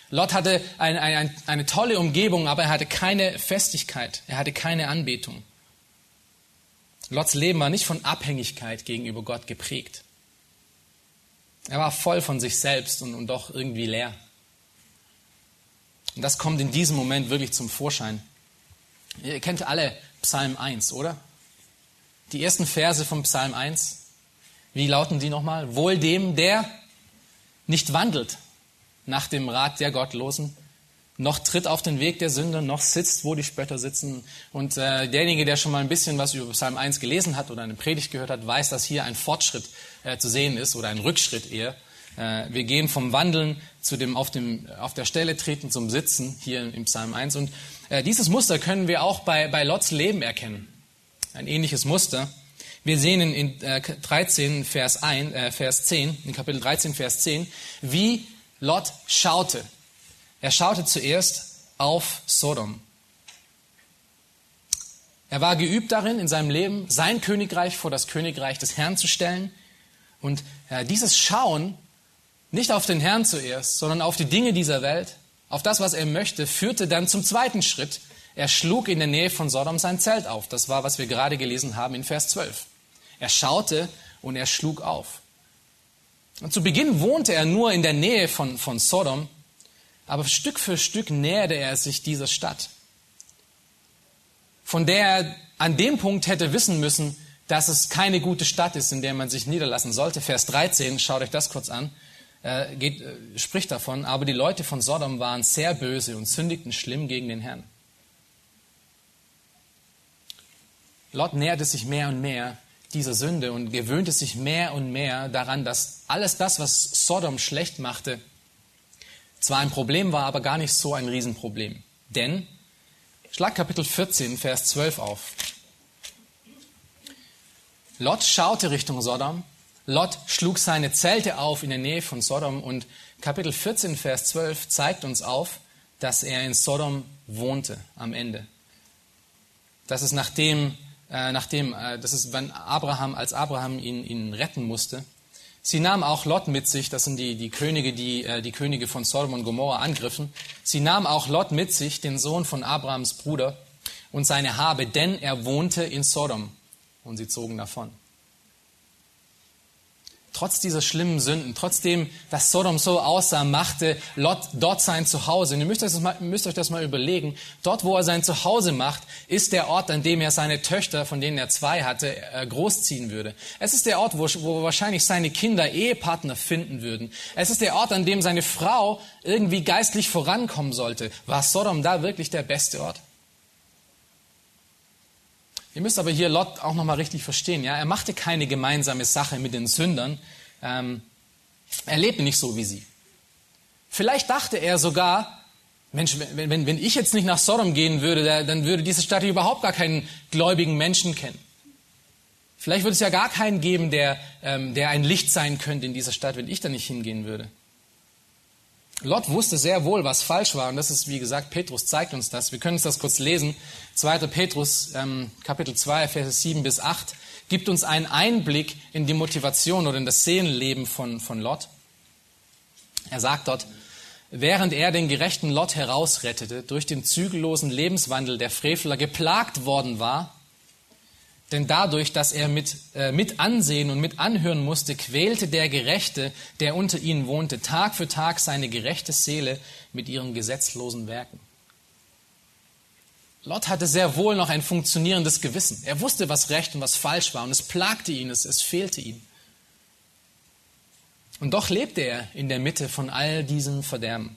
Lot hatte eine, eine, eine tolle Umgebung, aber er hatte keine Festigkeit, er hatte keine Anbetung. Lots Leben war nicht von Abhängigkeit gegenüber Gott geprägt. Er war voll von sich selbst und, und doch irgendwie leer. Und das kommt in diesem Moment wirklich zum Vorschein. Ihr kennt alle Psalm 1, oder? Die ersten Verse vom Psalm 1. Wie lauten die nochmal? Wohl dem, der nicht wandelt nach dem Rat der Gottlosen, noch tritt auf den Weg der Sünder, noch sitzt, wo die Spötter sitzen. Und äh, derjenige, der schon mal ein bisschen was über Psalm 1 gelesen hat oder eine Predigt gehört hat, weiß, dass hier ein Fortschritt äh, zu sehen ist oder ein Rückschritt eher. Äh, wir gehen vom Wandeln zu dem auf, dem auf der Stelle treten zum Sitzen hier im Psalm 1. Und äh, dieses Muster können wir auch bei, bei Lots Leben erkennen. Ein ähnliches Muster. Wir sehen in, in 13, Vers, 1, äh, Vers 10, in Kapitel 13, Vers 10, wie Lot schaute. Er schaute zuerst auf Sodom. Er war geübt darin, in seinem Leben sein Königreich vor das Königreich des Herrn zu stellen. Und äh, dieses Schauen nicht auf den Herrn zuerst, sondern auf die Dinge dieser Welt, auf das, was er möchte, führte dann zum zweiten Schritt. Er schlug in der Nähe von Sodom sein Zelt auf. Das war, was wir gerade gelesen haben in Vers 12. Er schaute und er schlug auf. Und zu Beginn wohnte er nur in der Nähe von, von Sodom, aber Stück für Stück näherte er sich dieser Stadt, von der er an dem Punkt hätte wissen müssen, dass es keine gute Stadt ist, in der man sich niederlassen sollte. Vers 13, schaut euch das kurz an äh, geht, äh, spricht davon, aber die Leute von Sodom waren sehr böse und sündigten schlimm gegen den Herrn. Lot näherte sich mehr und mehr dieser Sünde und gewöhnte sich mehr und mehr daran, dass alles das, was Sodom schlecht machte, zwar ein Problem war, aber gar nicht so ein Riesenproblem. Denn, schlag Kapitel 14, Vers 12 auf. Lot schaute Richtung Sodom Lot schlug seine Zelte auf in der Nähe von Sodom und Kapitel 14, Vers 12 zeigt uns auf, dass er in Sodom wohnte am Ende. Das ist nachdem, äh, nachdem äh, das ist, wenn Abraham, als Abraham ihn, ihn retten musste. Sie nahmen auch Lot mit sich, das sind die, die Könige, die äh, die Könige von Sodom und Gomorra angriffen. Sie nahmen auch Lot mit sich, den Sohn von Abrahams Bruder, und seine Habe, denn er wohnte in Sodom. Und sie zogen davon trotz dieser schlimmen Sünden, trotzdem, dass Sodom so aussah, machte Lot dort sein Zuhause. Und ihr müsst euch, das mal, müsst euch das mal überlegen. Dort, wo er sein Zuhause macht, ist der Ort, an dem er seine Töchter, von denen er zwei hatte, äh, großziehen würde. Es ist der Ort, wo, wo wahrscheinlich seine Kinder Ehepartner finden würden. Es ist der Ort, an dem seine Frau irgendwie geistlich vorankommen sollte. War Sodom da wirklich der beste Ort? Ihr müsst aber hier Lot auch nochmal richtig verstehen. Ja? Er machte keine gemeinsame Sache mit den Sündern. Ähm, er lebte nicht so wie sie. Vielleicht dachte er sogar, Mensch, wenn, wenn, wenn ich jetzt nicht nach Sodom gehen würde, dann würde diese Stadt überhaupt gar keinen gläubigen Menschen kennen. Vielleicht würde es ja gar keinen geben, der, ähm, der ein Licht sein könnte in dieser Stadt, wenn ich da nicht hingehen würde. Lot wusste sehr wohl, was falsch war. Und das ist, wie gesagt, Petrus zeigt uns das. Wir können uns das kurz lesen. 2. Petrus, ähm, Kapitel 2, Verse 7 bis 8, gibt uns einen Einblick in die Motivation oder in das Seelenleben von, von Lot. Er sagt dort, während er den gerechten Lot herausrettete, durch den zügellosen Lebenswandel der Frevler geplagt worden war, denn dadurch, dass er mit, äh, mit ansehen und mit anhören musste, quälte der Gerechte, der unter ihnen wohnte, Tag für Tag seine gerechte Seele mit ihren gesetzlosen Werken. Lot hatte sehr wohl noch ein funktionierendes Gewissen. Er wusste, was recht und was falsch war und es plagte ihn, es, es fehlte ihm. Und doch lebte er in der Mitte von all diesem Verderben,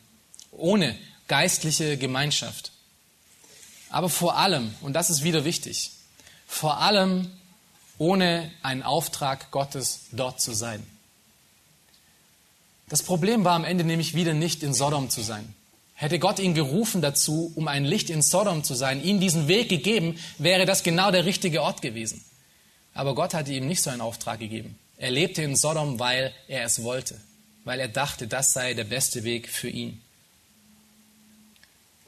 ohne geistliche Gemeinschaft. Aber vor allem, und das ist wieder wichtig, vor allem ohne einen Auftrag Gottes dort zu sein. Das Problem war am Ende nämlich wieder nicht in Sodom zu sein. Hätte Gott ihn gerufen dazu, um ein Licht in Sodom zu sein, ihm diesen Weg gegeben, wäre das genau der richtige Ort gewesen. Aber Gott hatte ihm nicht so einen Auftrag gegeben. Er lebte in Sodom, weil er es wollte, weil er dachte, das sei der beste Weg für ihn.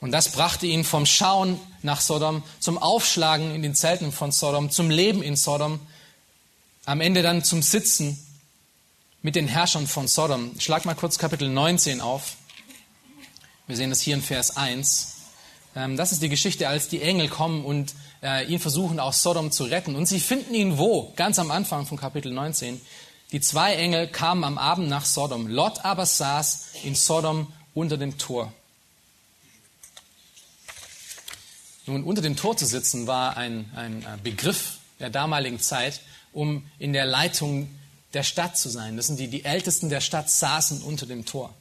Und das brachte ihn vom Schauen nach Sodom zum Aufschlagen in den Zelten von Sodom, zum Leben in Sodom, am Ende dann zum Sitzen mit den Herrschern von Sodom. Schlag mal kurz Kapitel 19 auf. Wir sehen das hier in Vers 1. Ähm, das ist die Geschichte, als die Engel kommen und äh, ihn versuchen, aus Sodom zu retten. Und sie finden ihn wo? Ganz am Anfang von Kapitel 19. Die zwei Engel kamen am Abend nach Sodom. Lot aber saß in Sodom unter dem Tor. Nun, unter dem Tor zu sitzen war ein, ein Begriff der damaligen Zeit, um in der Leitung der Stadt zu sein. Das sind die, die Ältesten der Stadt saßen unter dem Tor.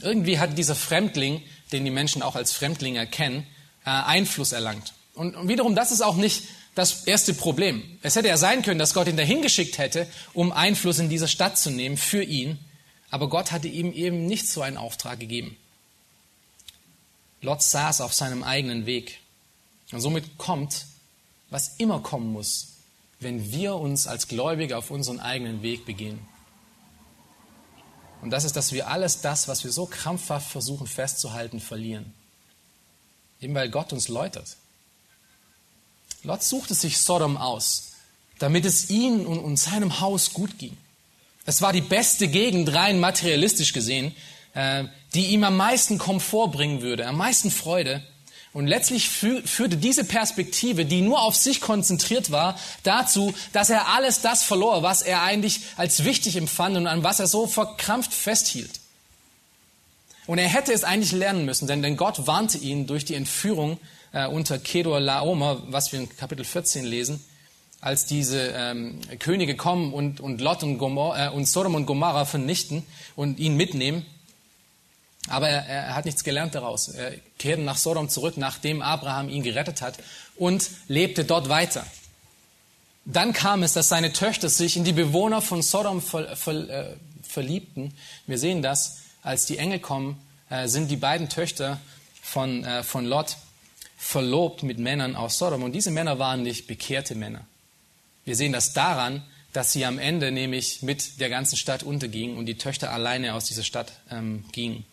Irgendwie hat dieser Fremdling, den die Menschen auch als Fremdling erkennen, äh, Einfluss erlangt. Und, wiederum, das ist auch nicht das erste Problem. Es hätte ja sein können, dass Gott ihn dahin geschickt hätte, um Einfluss in dieser Stadt zu nehmen für ihn. Aber Gott hatte ihm eben nicht so einen Auftrag gegeben. Lot saß auf seinem eigenen Weg. Und somit kommt, was immer kommen muss, wenn wir uns als Gläubige auf unseren eigenen Weg begehen. Und das ist, dass wir alles das, was wir so krampfhaft versuchen festzuhalten, verlieren. Eben weil Gott uns läutert. Lot suchte sich Sodom aus, damit es ihm und seinem Haus gut ging. Es war die beste Gegend, rein materialistisch gesehen, äh, die ihm am meisten Komfort bringen würde, am meisten Freude. Und letztlich führte diese Perspektive, die nur auf sich konzentriert war, dazu, dass er alles das verlor, was er eigentlich als wichtig empfand und an was er so verkrampft festhielt. Und er hätte es eigentlich lernen müssen, denn, denn Gott warnte ihn durch die Entführung äh, unter Kedor Laomer, was wir in Kapitel 14 lesen, als diese ähm, Könige kommen und, und Lot und, Gomor, äh, und Sodom und Gomorrah vernichten und ihn mitnehmen. Aber er, er hat nichts gelernt daraus. Er kehrte nach Sodom zurück, nachdem Abraham ihn gerettet hat und lebte dort weiter. Dann kam es, dass seine Töchter sich in die Bewohner von Sodom ver, ver, äh, verliebten. Wir sehen das, als die Engel kommen, äh, sind die beiden Töchter von, äh, von Lot verlobt mit Männern aus Sodom. Und diese Männer waren nicht bekehrte Männer. Wir sehen das daran, dass sie am Ende nämlich mit der ganzen Stadt untergingen und die Töchter alleine aus dieser Stadt ähm, gingen.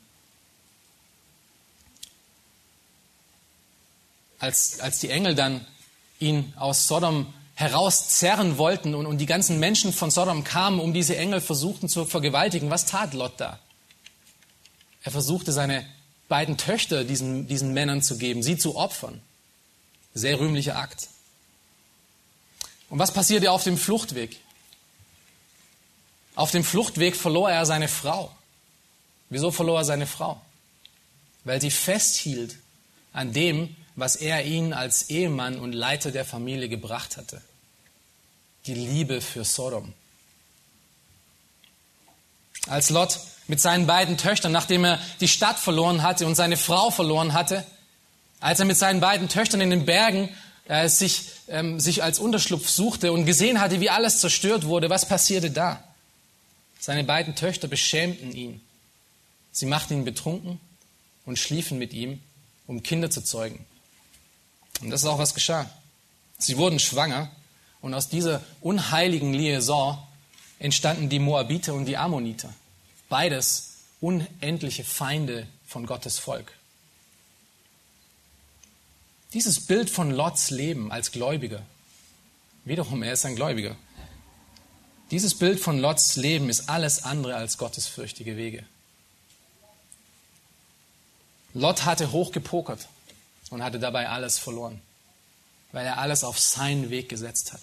Als, als die Engel dann ihn aus Sodom herauszerren wollten und, und die ganzen Menschen von Sodom kamen, um diese Engel versuchten zu vergewaltigen, was tat Lot da? Er versuchte seine beiden Töchter diesen, diesen Männern zu geben, sie zu opfern. Sehr rühmlicher Akt. Und was passierte auf dem Fluchtweg? Auf dem Fluchtweg verlor er seine Frau. Wieso verlor er seine Frau? Weil sie festhielt an dem, was er ihnen als Ehemann und Leiter der Familie gebracht hatte. Die Liebe für Sodom. Als Lot mit seinen beiden Töchtern, nachdem er die Stadt verloren hatte und seine Frau verloren hatte, als er mit seinen beiden Töchtern in den Bergen äh, sich, ähm, sich als Unterschlupf suchte und gesehen hatte, wie alles zerstört wurde, was passierte da? Seine beiden Töchter beschämten ihn. Sie machten ihn betrunken und schliefen mit ihm, um Kinder zu zeugen. Und das ist auch was geschah. Sie wurden schwanger und aus dieser unheiligen Liaison entstanden die Moabiter und die Ammoniter. Beides unendliche Feinde von Gottes Volk. Dieses Bild von Lots Leben als Gläubiger, wiederum, er ist ein Gläubiger. Dieses Bild von Lots Leben ist alles andere als gottesfürchtige Wege. Lot hatte hoch gepokert und hatte dabei alles verloren, weil er alles auf seinen Weg gesetzt hat.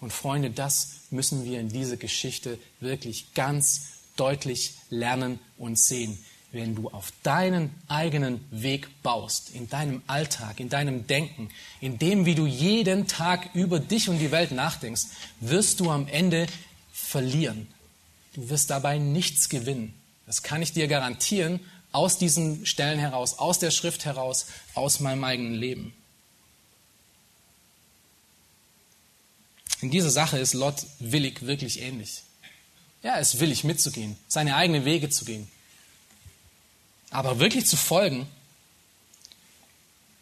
Und Freunde, das müssen wir in dieser Geschichte wirklich ganz deutlich lernen und sehen. Wenn du auf deinen eigenen Weg baust, in deinem Alltag, in deinem Denken, in dem, wie du jeden Tag über dich und die Welt nachdenkst, wirst du am Ende verlieren. Du wirst dabei nichts gewinnen. Das kann ich dir garantieren aus diesen Stellen heraus, aus der Schrift heraus, aus meinem eigenen Leben. In dieser Sache ist Lot willig wirklich ähnlich. Ja, er ist willig mitzugehen, seine eigenen Wege zu gehen. Aber wirklich zu folgen,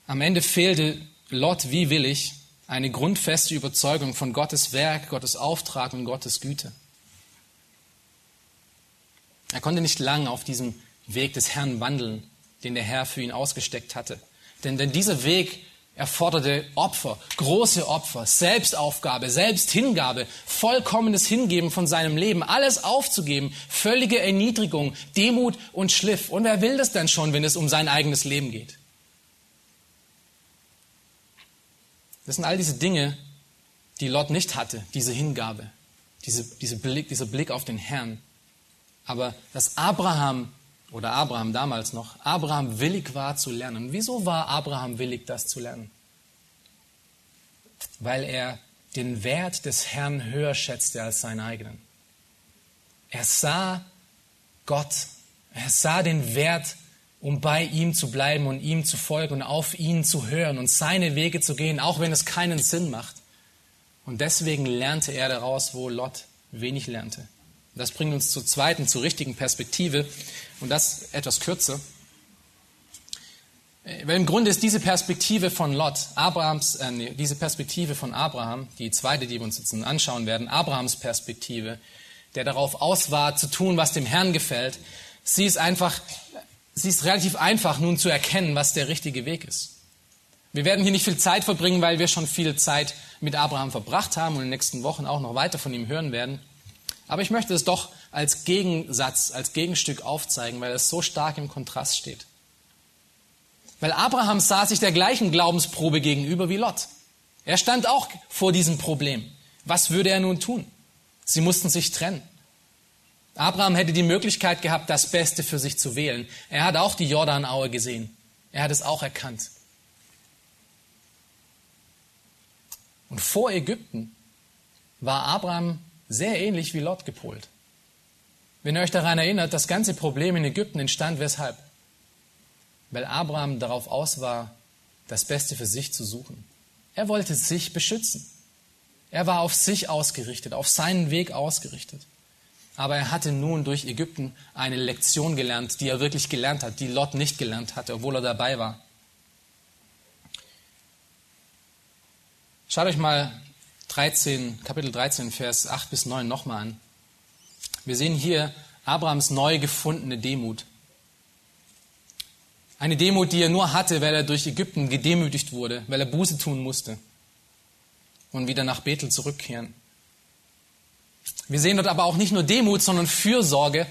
am Ende fehlte Lot wie willig eine grundfeste Überzeugung von Gottes Werk, Gottes Auftrag und Gottes Güte. Er konnte nicht lang auf diesem Weg des Herrn wandeln, den der Herr für ihn ausgesteckt hatte. Denn, denn dieser Weg erforderte Opfer, große Opfer, Selbstaufgabe, Selbsthingabe, vollkommenes Hingeben von seinem Leben, alles aufzugeben, völlige Erniedrigung, Demut und Schliff. Und wer will das denn schon, wenn es um sein eigenes Leben geht? Das sind all diese Dinge, die Lot nicht hatte, diese Hingabe, diese, diese Blick, dieser Blick auf den Herrn. Aber dass Abraham oder Abraham damals noch, Abraham willig war zu lernen. Wieso war Abraham willig, das zu lernen? Weil er den Wert des Herrn höher schätzte als seinen eigenen. Er sah Gott, er sah den Wert, um bei ihm zu bleiben und ihm zu folgen und auf ihn zu hören und seine Wege zu gehen, auch wenn es keinen Sinn macht. Und deswegen lernte er daraus, wo Lot wenig lernte. Das bringt uns zur zweiten, zur richtigen Perspektive und das etwas kürzer. Weil im Grunde ist diese Perspektive von Lot, Abrahams, äh, diese Perspektive von Abraham, die zweite, die wir uns jetzt anschauen werden, Abrahams Perspektive, der darauf aus war, zu tun, was dem Herrn gefällt, sie ist einfach, sie ist relativ einfach nun zu erkennen, was der richtige Weg ist. Wir werden hier nicht viel Zeit verbringen, weil wir schon viel Zeit mit Abraham verbracht haben und in den nächsten Wochen auch noch weiter von ihm hören werden. Aber ich möchte es doch als Gegensatz, als Gegenstück aufzeigen, weil es so stark im Kontrast steht. Weil Abraham sah sich der gleichen Glaubensprobe gegenüber wie Lot. Er stand auch vor diesem Problem. Was würde er nun tun? Sie mussten sich trennen. Abraham hätte die Möglichkeit gehabt, das Beste für sich zu wählen. Er hat auch die Jordanaue gesehen. Er hat es auch erkannt. Und vor Ägypten war Abraham sehr ähnlich wie Lot gepolt. Wenn ihr euch daran erinnert, das ganze Problem in Ägypten entstand weshalb? Weil Abraham darauf aus war, das Beste für sich zu suchen. Er wollte sich beschützen. Er war auf sich ausgerichtet, auf seinen Weg ausgerichtet. Aber er hatte nun durch Ägypten eine Lektion gelernt, die er wirklich gelernt hat, die Lot nicht gelernt hatte, obwohl er dabei war. Schaut euch mal 13, Kapitel 13, Vers 8 bis 9 nochmal an. Wir sehen hier Abrahams neu gefundene Demut. Eine Demut, die er nur hatte, weil er durch Ägypten gedemütigt wurde, weil er Buße tun musste und wieder nach Bethel zurückkehren. Wir sehen dort aber auch nicht nur Demut, sondern Fürsorge,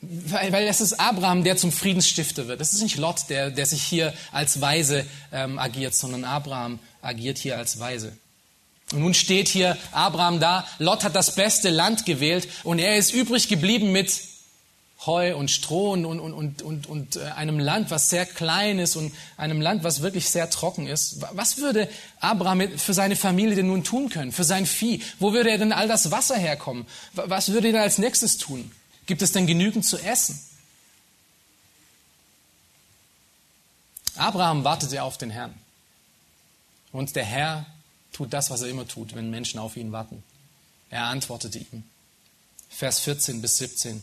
weil, weil es ist Abraham, der zum Friedensstifter wird. Es ist nicht Lot, der, der sich hier als Weise ähm, agiert, sondern Abraham agiert hier als Weise. Und nun steht hier Abraham da, Lot hat das beste Land gewählt und er ist übrig geblieben mit Heu und Stroh und, und, und, und, und äh, einem Land, was sehr klein ist und einem Land, was wirklich sehr trocken ist. Was würde Abraham für seine Familie denn nun tun können, für sein Vieh? Wo würde er denn all das Wasser herkommen? Was würde er als nächstes tun? Gibt es denn genügend zu essen? Abraham wartete auf den Herrn. Und der Herr tut das, was er immer tut, wenn Menschen auf ihn warten. Er antwortete ihm. Vers 14 bis 17.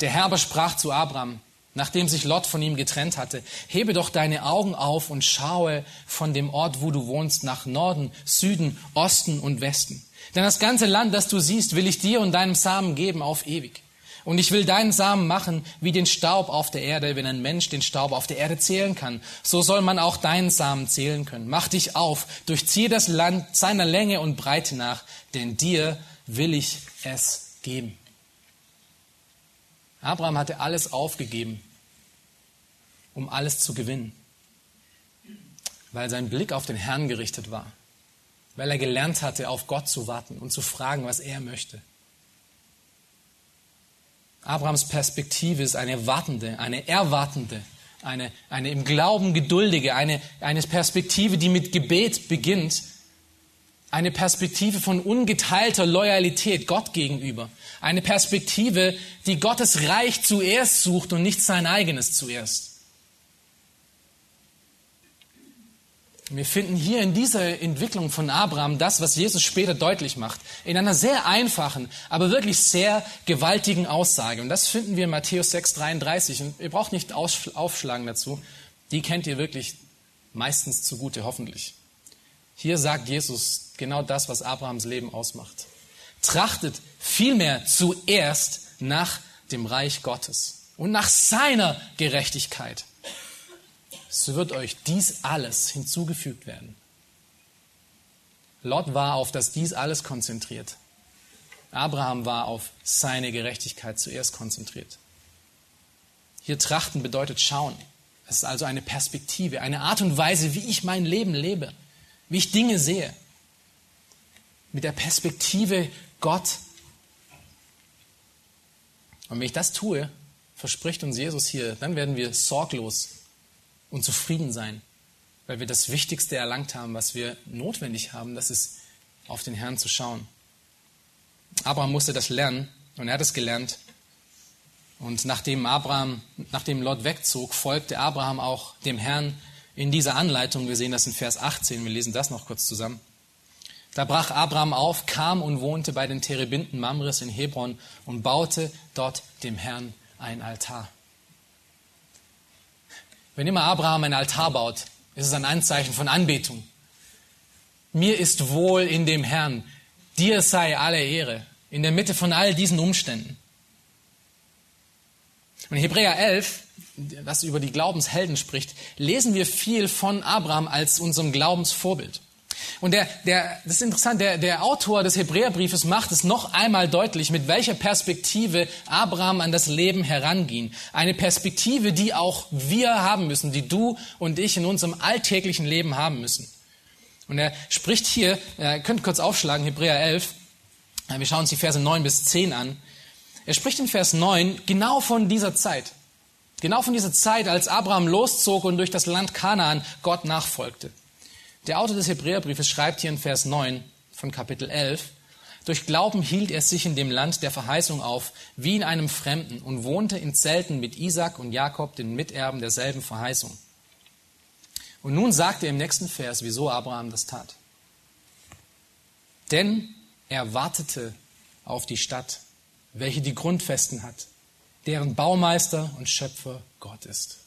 Der Herr sprach zu Abraham, nachdem sich Lot von ihm getrennt hatte, hebe doch deine Augen auf und schaue von dem Ort, wo du wohnst, nach Norden, Süden, Osten und Westen. Denn das ganze Land, das du siehst, will ich dir und deinem Samen geben auf ewig. Und ich will deinen Samen machen wie den Staub auf der Erde. Wenn ein Mensch den Staub auf der Erde zählen kann, so soll man auch deinen Samen zählen können. Mach dich auf, durchziehe das Land seiner Länge und Breite nach, denn dir will ich es geben. Abraham hatte alles aufgegeben, um alles zu gewinnen, weil sein Blick auf den Herrn gerichtet war, weil er gelernt hatte, auf Gott zu warten und zu fragen, was er möchte. Abrahams Perspektive ist eine wartende, eine erwartende, eine, eine im Glauben geduldige, eine, eine Perspektive, die mit Gebet beginnt, eine Perspektive von ungeteilter Loyalität Gott gegenüber, eine Perspektive, die Gottes Reich zuerst sucht und nicht sein eigenes zuerst. Wir finden hier in dieser Entwicklung von Abraham das, was Jesus später deutlich macht, in einer sehr einfachen, aber wirklich sehr gewaltigen Aussage. Und das finden wir in Matthäus 6, 33. Und ihr braucht nicht aufschlagen dazu. Die kennt ihr wirklich meistens zugute, hoffentlich. Hier sagt Jesus genau das, was Abrahams Leben ausmacht. Trachtet vielmehr zuerst nach dem Reich Gottes und nach seiner Gerechtigkeit, so wird euch dies alles hinzugefügt werden. Lot war auf das dies alles konzentriert. Abraham war auf seine Gerechtigkeit zuerst konzentriert. Hier trachten bedeutet schauen. Es ist also eine Perspektive, eine Art und Weise, wie ich mein Leben lebe, wie ich Dinge sehe. Mit der Perspektive Gott. Und wenn ich das tue, verspricht uns Jesus hier, dann werden wir sorglos und zufrieden sein, weil wir das Wichtigste erlangt haben, was wir notwendig haben, das ist auf den Herrn zu schauen. Abraham musste das lernen und er hat es gelernt. Und nachdem Abraham, nachdem Lot wegzog, folgte Abraham auch dem Herrn in dieser Anleitung. Wir sehen das in Vers 18. Wir lesen das noch kurz zusammen. Da brach Abraham auf, kam und wohnte bei den Terebinden Mamres in Hebron und baute dort dem Herrn ein Altar. Wenn immer Abraham ein Altar baut, ist es ein Anzeichen von Anbetung. Mir ist wohl in dem Herrn. Dir sei alle Ehre in der Mitte von all diesen Umständen. Und in Hebräer 11, das über die Glaubenshelden spricht, lesen wir viel von Abraham als unserem Glaubensvorbild. Und der, der, das ist interessant, der, der Autor des Hebräerbriefes macht es noch einmal deutlich, mit welcher Perspektive Abraham an das Leben heranging. Eine Perspektive, die auch wir haben müssen, die du und ich in unserem alltäglichen Leben haben müssen. Und er spricht hier, ihr könnt kurz aufschlagen, Hebräer 11, wir schauen uns die Verse 9 bis 10 an. Er spricht in Vers 9 genau von dieser Zeit. Genau von dieser Zeit, als Abraham loszog und durch das Land Kanaan Gott nachfolgte. Der Autor des Hebräerbriefes schreibt hier in Vers 9 von Kapitel 11, durch Glauben hielt er sich in dem Land der Verheißung auf, wie in einem Fremden, und wohnte in Zelten mit Isaac und Jakob, den Miterben derselben Verheißung. Und nun sagt er im nächsten Vers, wieso Abraham das tat. Denn er wartete auf die Stadt, welche die Grundfesten hat, deren Baumeister und Schöpfer Gott ist.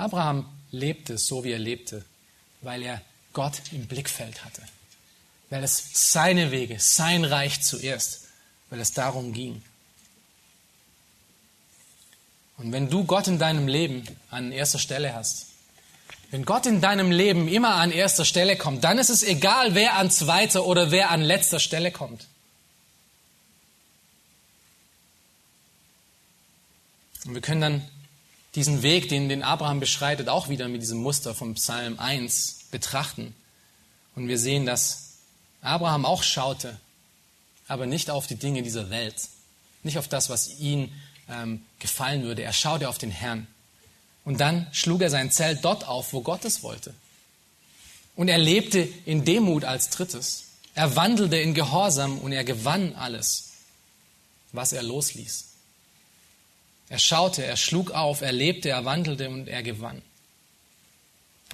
Abraham lebte so, wie er lebte, weil er Gott im Blickfeld hatte, weil es seine Wege, sein Reich zuerst, weil es darum ging. Und wenn du Gott in deinem Leben an erster Stelle hast, wenn Gott in deinem Leben immer an erster Stelle kommt, dann ist es egal, wer an zweiter oder wer an letzter Stelle kommt. Und wir können dann diesen Weg, den, den Abraham beschreitet, auch wieder mit diesem Muster vom Psalm 1 betrachten. Und wir sehen, dass Abraham auch schaute, aber nicht auf die Dinge dieser Welt, nicht auf das, was ihn ähm, gefallen würde. Er schaute auf den Herrn. Und dann schlug er sein Zelt dort auf, wo Gott es wollte. Und er lebte in Demut als drittes. Er wandelte in Gehorsam und er gewann alles, was er losließ. Er schaute, er schlug auf, er lebte, er wandelte und er gewann,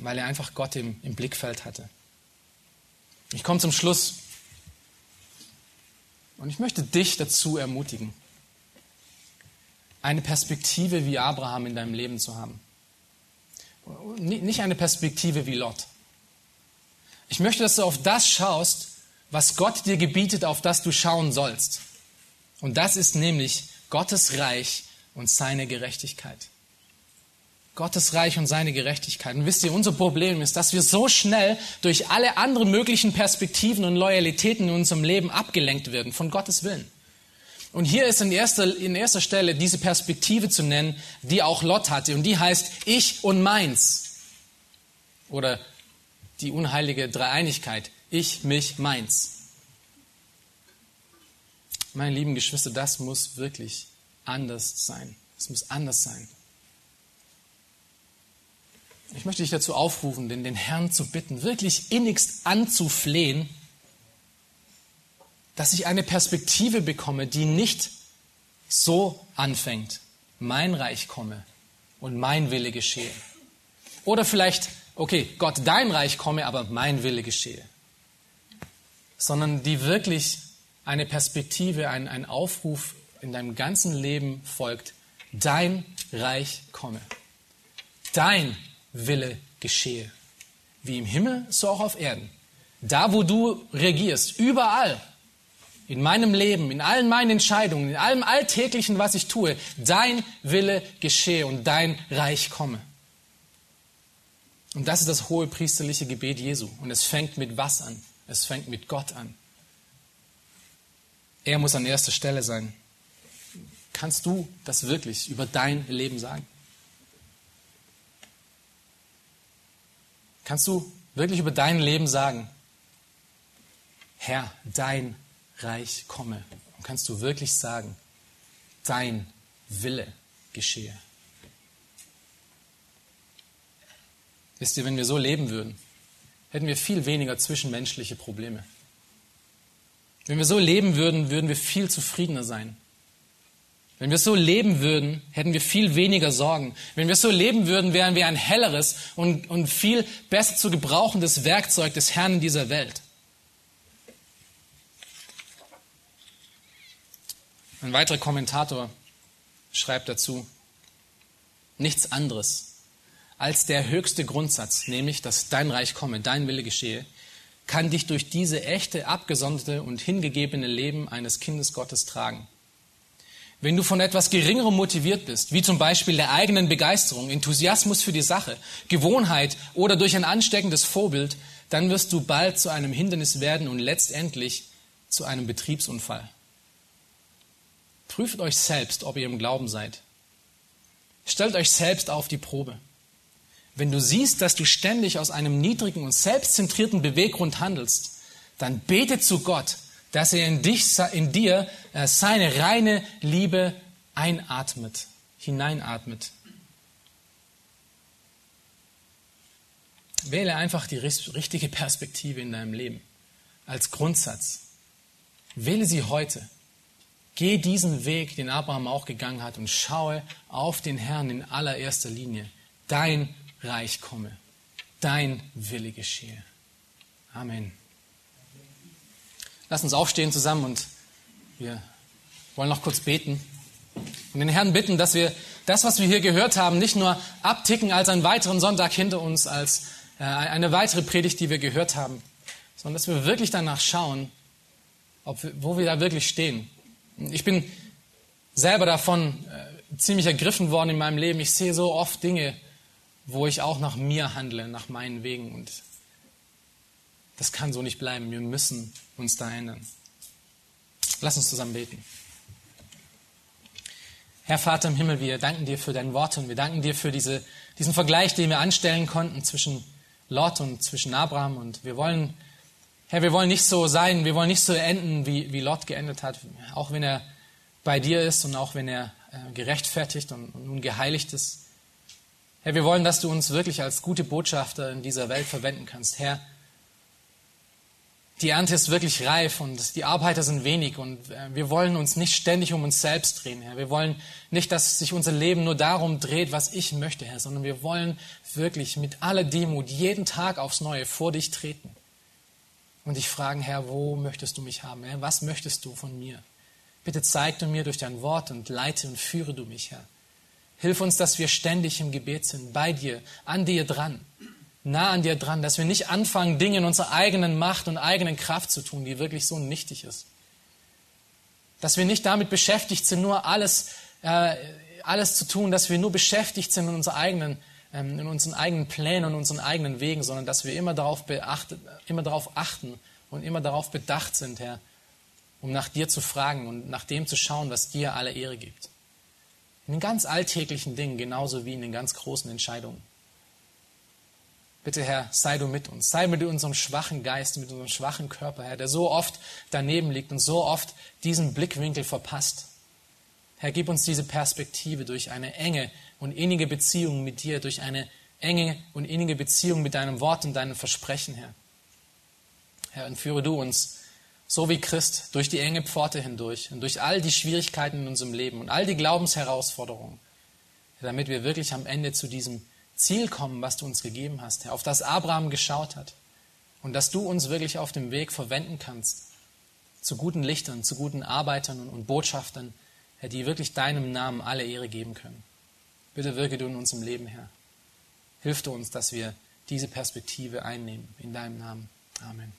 weil er einfach Gott im, im Blickfeld hatte. Ich komme zum Schluss und ich möchte dich dazu ermutigen, eine Perspektive wie Abraham in deinem Leben zu haben. Nicht eine Perspektive wie Lot. Ich möchte, dass du auf das schaust, was Gott dir gebietet, auf das du schauen sollst. Und das ist nämlich Gottes Reich und seine Gerechtigkeit. Gottes Reich und seine Gerechtigkeit. Und wisst ihr, unser Problem ist, dass wir so schnell durch alle anderen möglichen Perspektiven und Loyalitäten in unserem Leben abgelenkt werden von Gottes Willen. Und hier ist in erster, in erster Stelle diese Perspektive zu nennen, die auch Lot hatte. Und die heißt ich und meins. Oder die unheilige Dreieinigkeit. Ich, mich, meins. Meine lieben Geschwister, das muss wirklich anders sein. Es muss anders sein. Ich möchte dich dazu aufrufen, den, den Herrn zu bitten, wirklich innigst anzuflehen, dass ich eine Perspektive bekomme, die nicht so anfängt, mein Reich komme und mein Wille geschehe. Oder vielleicht, okay, Gott, dein Reich komme, aber mein Wille geschehe. Sondern die wirklich eine Perspektive, ein, ein Aufruf in deinem ganzen Leben folgt, dein Reich komme, dein Wille geschehe, wie im Himmel, so auch auf Erden. Da, wo du regierst, überall, in meinem Leben, in allen meinen Entscheidungen, in allem Alltäglichen, was ich tue, dein Wille geschehe und dein Reich komme. Und das ist das hohe priesterliche Gebet Jesu. Und es fängt mit was an? Es fängt mit Gott an. Er muss an erster Stelle sein. Kannst du das wirklich über dein Leben sagen? Kannst du wirklich über dein Leben sagen, Herr, dein Reich komme? Und kannst du wirklich sagen, dein Wille geschehe? Wisst ihr, wenn wir so leben würden, hätten wir viel weniger zwischenmenschliche Probleme. Wenn wir so leben würden, würden wir viel zufriedener sein. Wenn wir so leben würden, hätten wir viel weniger Sorgen. Wenn wir so leben würden, wären wir ein helleres und, und viel besser zu gebrauchendes Werkzeug des Herrn in dieser Welt. Ein weiterer Kommentator schreibt dazu, nichts anderes als der höchste Grundsatz, nämlich, dass dein Reich komme, dein Wille geschehe, kann dich durch diese echte, abgesonderte und hingegebene Leben eines Kindes Gottes tragen. Wenn du von etwas Geringerem motiviert bist, wie zum Beispiel der eigenen Begeisterung, Enthusiasmus für die Sache, Gewohnheit oder durch ein ansteckendes Vorbild, dann wirst du bald zu einem Hindernis werden und letztendlich zu einem Betriebsunfall. Prüft euch selbst, ob ihr im Glauben seid. Stellt euch selbst auf die Probe. Wenn du siehst, dass du ständig aus einem niedrigen und selbstzentrierten Beweggrund handelst, dann bete zu Gott, dass er in, dich, in dir äh, seine reine Liebe einatmet, hineinatmet. Wähle einfach die richtige Perspektive in deinem Leben als Grundsatz. Wähle sie heute. Geh diesen Weg, den Abraham auch gegangen hat, und schaue auf den Herrn in allererster Linie. Dein Reich komme, dein Wille geschehe. Amen. Lass uns aufstehen zusammen und wir wollen noch kurz beten und den Herrn bitten, dass wir das, was wir hier gehört haben, nicht nur abticken als einen weiteren Sonntag hinter uns, als äh, eine weitere Predigt, die wir gehört haben, sondern dass wir wirklich danach schauen, ob wo wir da wirklich stehen. Ich bin selber davon äh, ziemlich ergriffen worden in meinem Leben. Ich sehe so oft Dinge, wo ich auch nach mir handle, nach meinen Wegen. Und das kann so nicht bleiben. Wir müssen uns da ändern. Lass uns zusammen beten. Herr Vater im Himmel, wir danken dir für dein Wort und wir danken dir für diese, diesen Vergleich, den wir anstellen konnten zwischen Lot und zwischen Abraham. Und wir wollen, Herr, wir wollen nicht so sein, wir wollen nicht so enden, wie, wie Lot geendet hat, auch wenn er bei dir ist und auch wenn er äh, gerechtfertigt und, und nun geheiligt ist. Herr, wir wollen, dass du uns wirklich als gute Botschafter in dieser Welt verwenden kannst. Herr, die Ernte ist wirklich reif und die Arbeiter sind wenig und äh, wir wollen uns nicht ständig um uns selbst drehen, Herr. Wir wollen nicht, dass sich unser Leben nur darum dreht, was ich möchte, Herr, sondern wir wollen wirklich mit aller Demut jeden Tag aufs Neue vor dich treten und dich fragen, Herr, wo möchtest du mich haben? Herr? Was möchtest du von mir? Bitte zeig du mir durch dein Wort und leite und führe du mich, Herr. Hilf uns, dass wir ständig im Gebet sind, bei dir, an dir dran, nah an dir dran, dass wir nicht anfangen, Dinge in unserer eigenen Macht und eigenen Kraft zu tun, die wirklich so nichtig ist. Dass wir nicht damit beschäftigt sind, nur alles, äh, alles zu tun, dass wir nur beschäftigt sind in, unserer eigenen, ähm, in unseren eigenen Plänen und unseren eigenen Wegen, sondern dass wir immer darauf, beachtet, immer darauf achten und immer darauf bedacht sind, Herr, um nach dir zu fragen und nach dem zu schauen, was dir alle Ehre gibt. In den ganz alltäglichen Dingen genauso wie in den ganz großen Entscheidungen. Bitte, Herr, sei du mit uns. Sei mit unserem schwachen Geist, mit unserem schwachen Körper, Herr, der so oft daneben liegt und so oft diesen Blickwinkel verpasst. Herr, gib uns diese Perspektive durch eine enge und innige Beziehung mit dir, durch eine enge und innige Beziehung mit deinem Wort und deinem Versprechen, Herr. Herr, und führe du uns so wie Christ durch die enge Pforte hindurch und durch all die Schwierigkeiten in unserem Leben und all die Glaubensherausforderungen, damit wir wirklich am Ende zu diesem Ziel kommen, was du uns gegeben hast, Herr, auf das Abraham geschaut hat und dass du uns wirklich auf dem Weg verwenden kannst zu guten Lichtern, zu guten Arbeitern und Botschaftern, Herr, die wirklich deinem Namen alle Ehre geben können. Bitte wirke du in unserem Leben, Herr. Hilf du uns, dass wir diese Perspektive einnehmen. In deinem Namen. Amen.